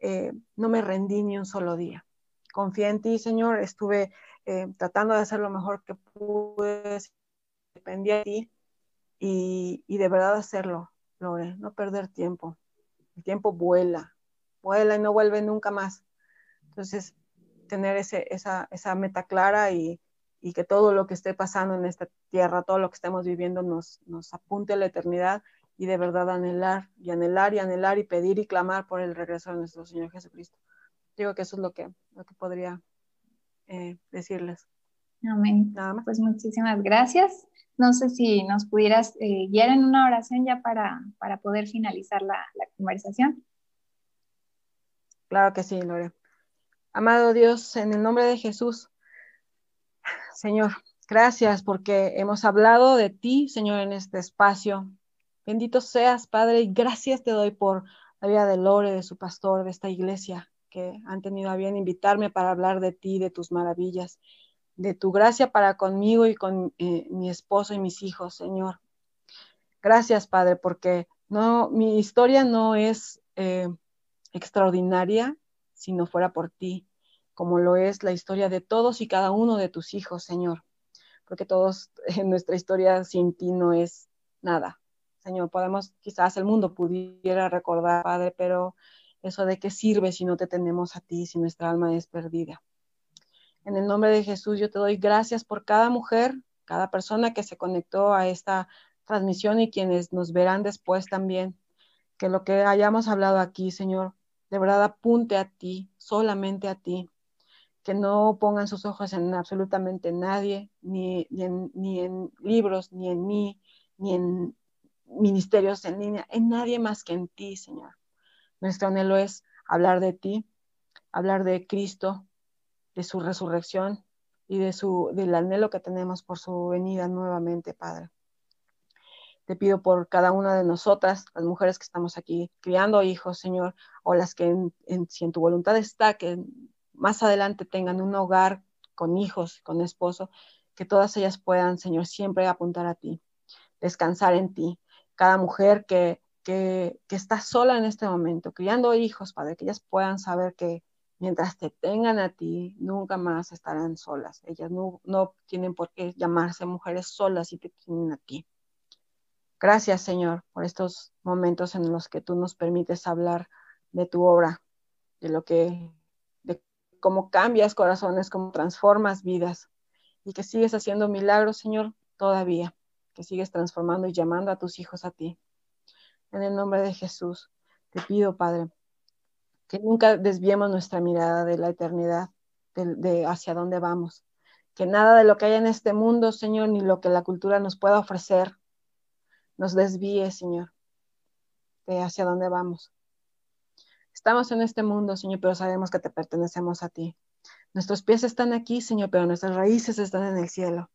eh, no me rendí ni un solo día. Confié en ti, Señor, estuve eh, tratando de hacer lo mejor que pude, dependía de ti y, de verdad hacerlo, Lore, no perder tiempo. El tiempo vuela, vuela y no vuelve nunca más. Entonces, tener esa, meta clara y, y que todo lo que esté pasando en esta tierra, todo lo que estemos viviendo nos apunte a la eternidad y de verdad anhelar y anhelar y anhelar y pedir y clamar por el regreso de nuestro Señor Jesucristo. Digo que eso es lo que, lo que podría eh, decirles. Amén. Nada más. Pues muchísimas gracias. No sé si nos pudieras eh, guiar en una oración ya para, para poder finalizar la, la conversación. Claro que sí, Lore. Amado Dios, en el nombre de Jesús, Señor, gracias porque hemos hablado de ti, Señor, en este espacio. Bendito seas, Padre, y gracias te doy por la vida de Lore, de su pastor, de esta iglesia, que han tenido a bien invitarme para hablar de ti, de tus maravillas, de tu gracia para conmigo y con eh, mi esposo y mis hijos, Señor. Gracias, Padre, porque no, mi historia no es eh, extraordinaria si no fuera por ti, como lo es la historia de todos y cada uno de tus hijos, Señor. Porque todos en [LAUGHS] nuestra historia sin ti no es nada. Señor, podemos, quizás el mundo pudiera recordar, Padre, pero eso de qué sirve si no te tenemos a ti, si nuestra alma es perdida. En el nombre de Jesús, yo te doy gracias por cada mujer, cada persona que se conectó a esta transmisión y quienes nos verán después también. Que lo que hayamos hablado aquí, Señor, de verdad apunte a ti, solamente a ti, que no pongan sus ojos en absolutamente nadie, ni, en, ni en libros, ni en mí, ni en ministerios en línea, en nadie más que en ti, Señor. Nuestro anhelo es hablar de ti, hablar de Cristo, de su resurrección y de su, del anhelo que tenemos por su venida nuevamente, Padre. Te pido por cada una de nosotras, las mujeres que estamos aquí criando hijos, Señor, o las que si en tu voluntad está, que más adelante tengan un hogar con hijos, con esposo, que todas ellas puedan, Señor, siempre apuntar a ti, descansar en ti. Cada mujer que, que, está sola en este momento, criando hijos, Padre, que ellas puedan saber que mientras te tengan a ti, nunca más estarán solas. Ellas no, no tienen por qué llamarse mujeres solas si te tienen a ti. Gracias, Señor, por estos momentos en los que tú nos permites hablar de tu obra, de lo que, de cómo cambias corazones, cómo transformas vidas y que sigues haciendo milagros, Señor, todavía, que sigues transformando y llamando a tus hijos a ti. En el nombre de Jesús, te pido, Padre, que nunca desviemos nuestra mirada de la eternidad, de, hacia dónde vamos. Que nada de lo que hay en este mundo, Señor, ni lo que la cultura nos pueda ofrecer, nos desvíe, Señor, de hacia dónde vamos. Estamos en este mundo, Señor, pero sabemos que te pertenecemos a ti. Nuestros pies están aquí, Señor, pero nuestras raíces están en el cielo.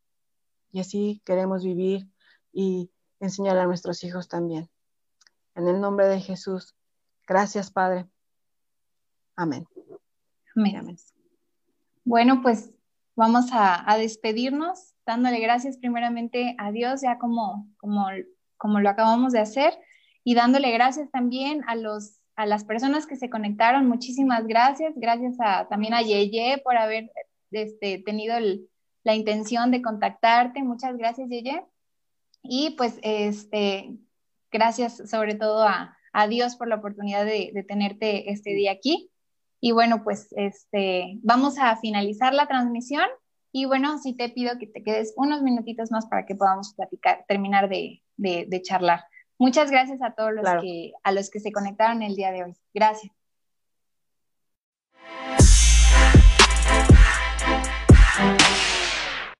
Y así queremos vivir y enseñar a nuestros hijos también. En el nombre de Jesús. Gracias, Padre. Amén. Amén. Bueno, pues vamos a, a, despedirnos dándole gracias primeramente a Dios, ya como, como como lo acabamos de hacer, y dándole gracias también a, los, a las personas que se conectaron. Muchísimas gracias. Gracias a, también a Yeye por haber este, tenido la intención de contactarte. Muchas gracias, Yeye. Y pues, este, gracias sobre todo a, a Dios por la oportunidad de, de, tenerte este día aquí. Y bueno, pues este, vamos a finalizar la transmisión. Y bueno, sí te pido que te quedes unos minutitos más para que podamos platicar, terminar de, de, charlar. Muchas gracias a todos los, que, a los que se conectaron el día de hoy. Gracias.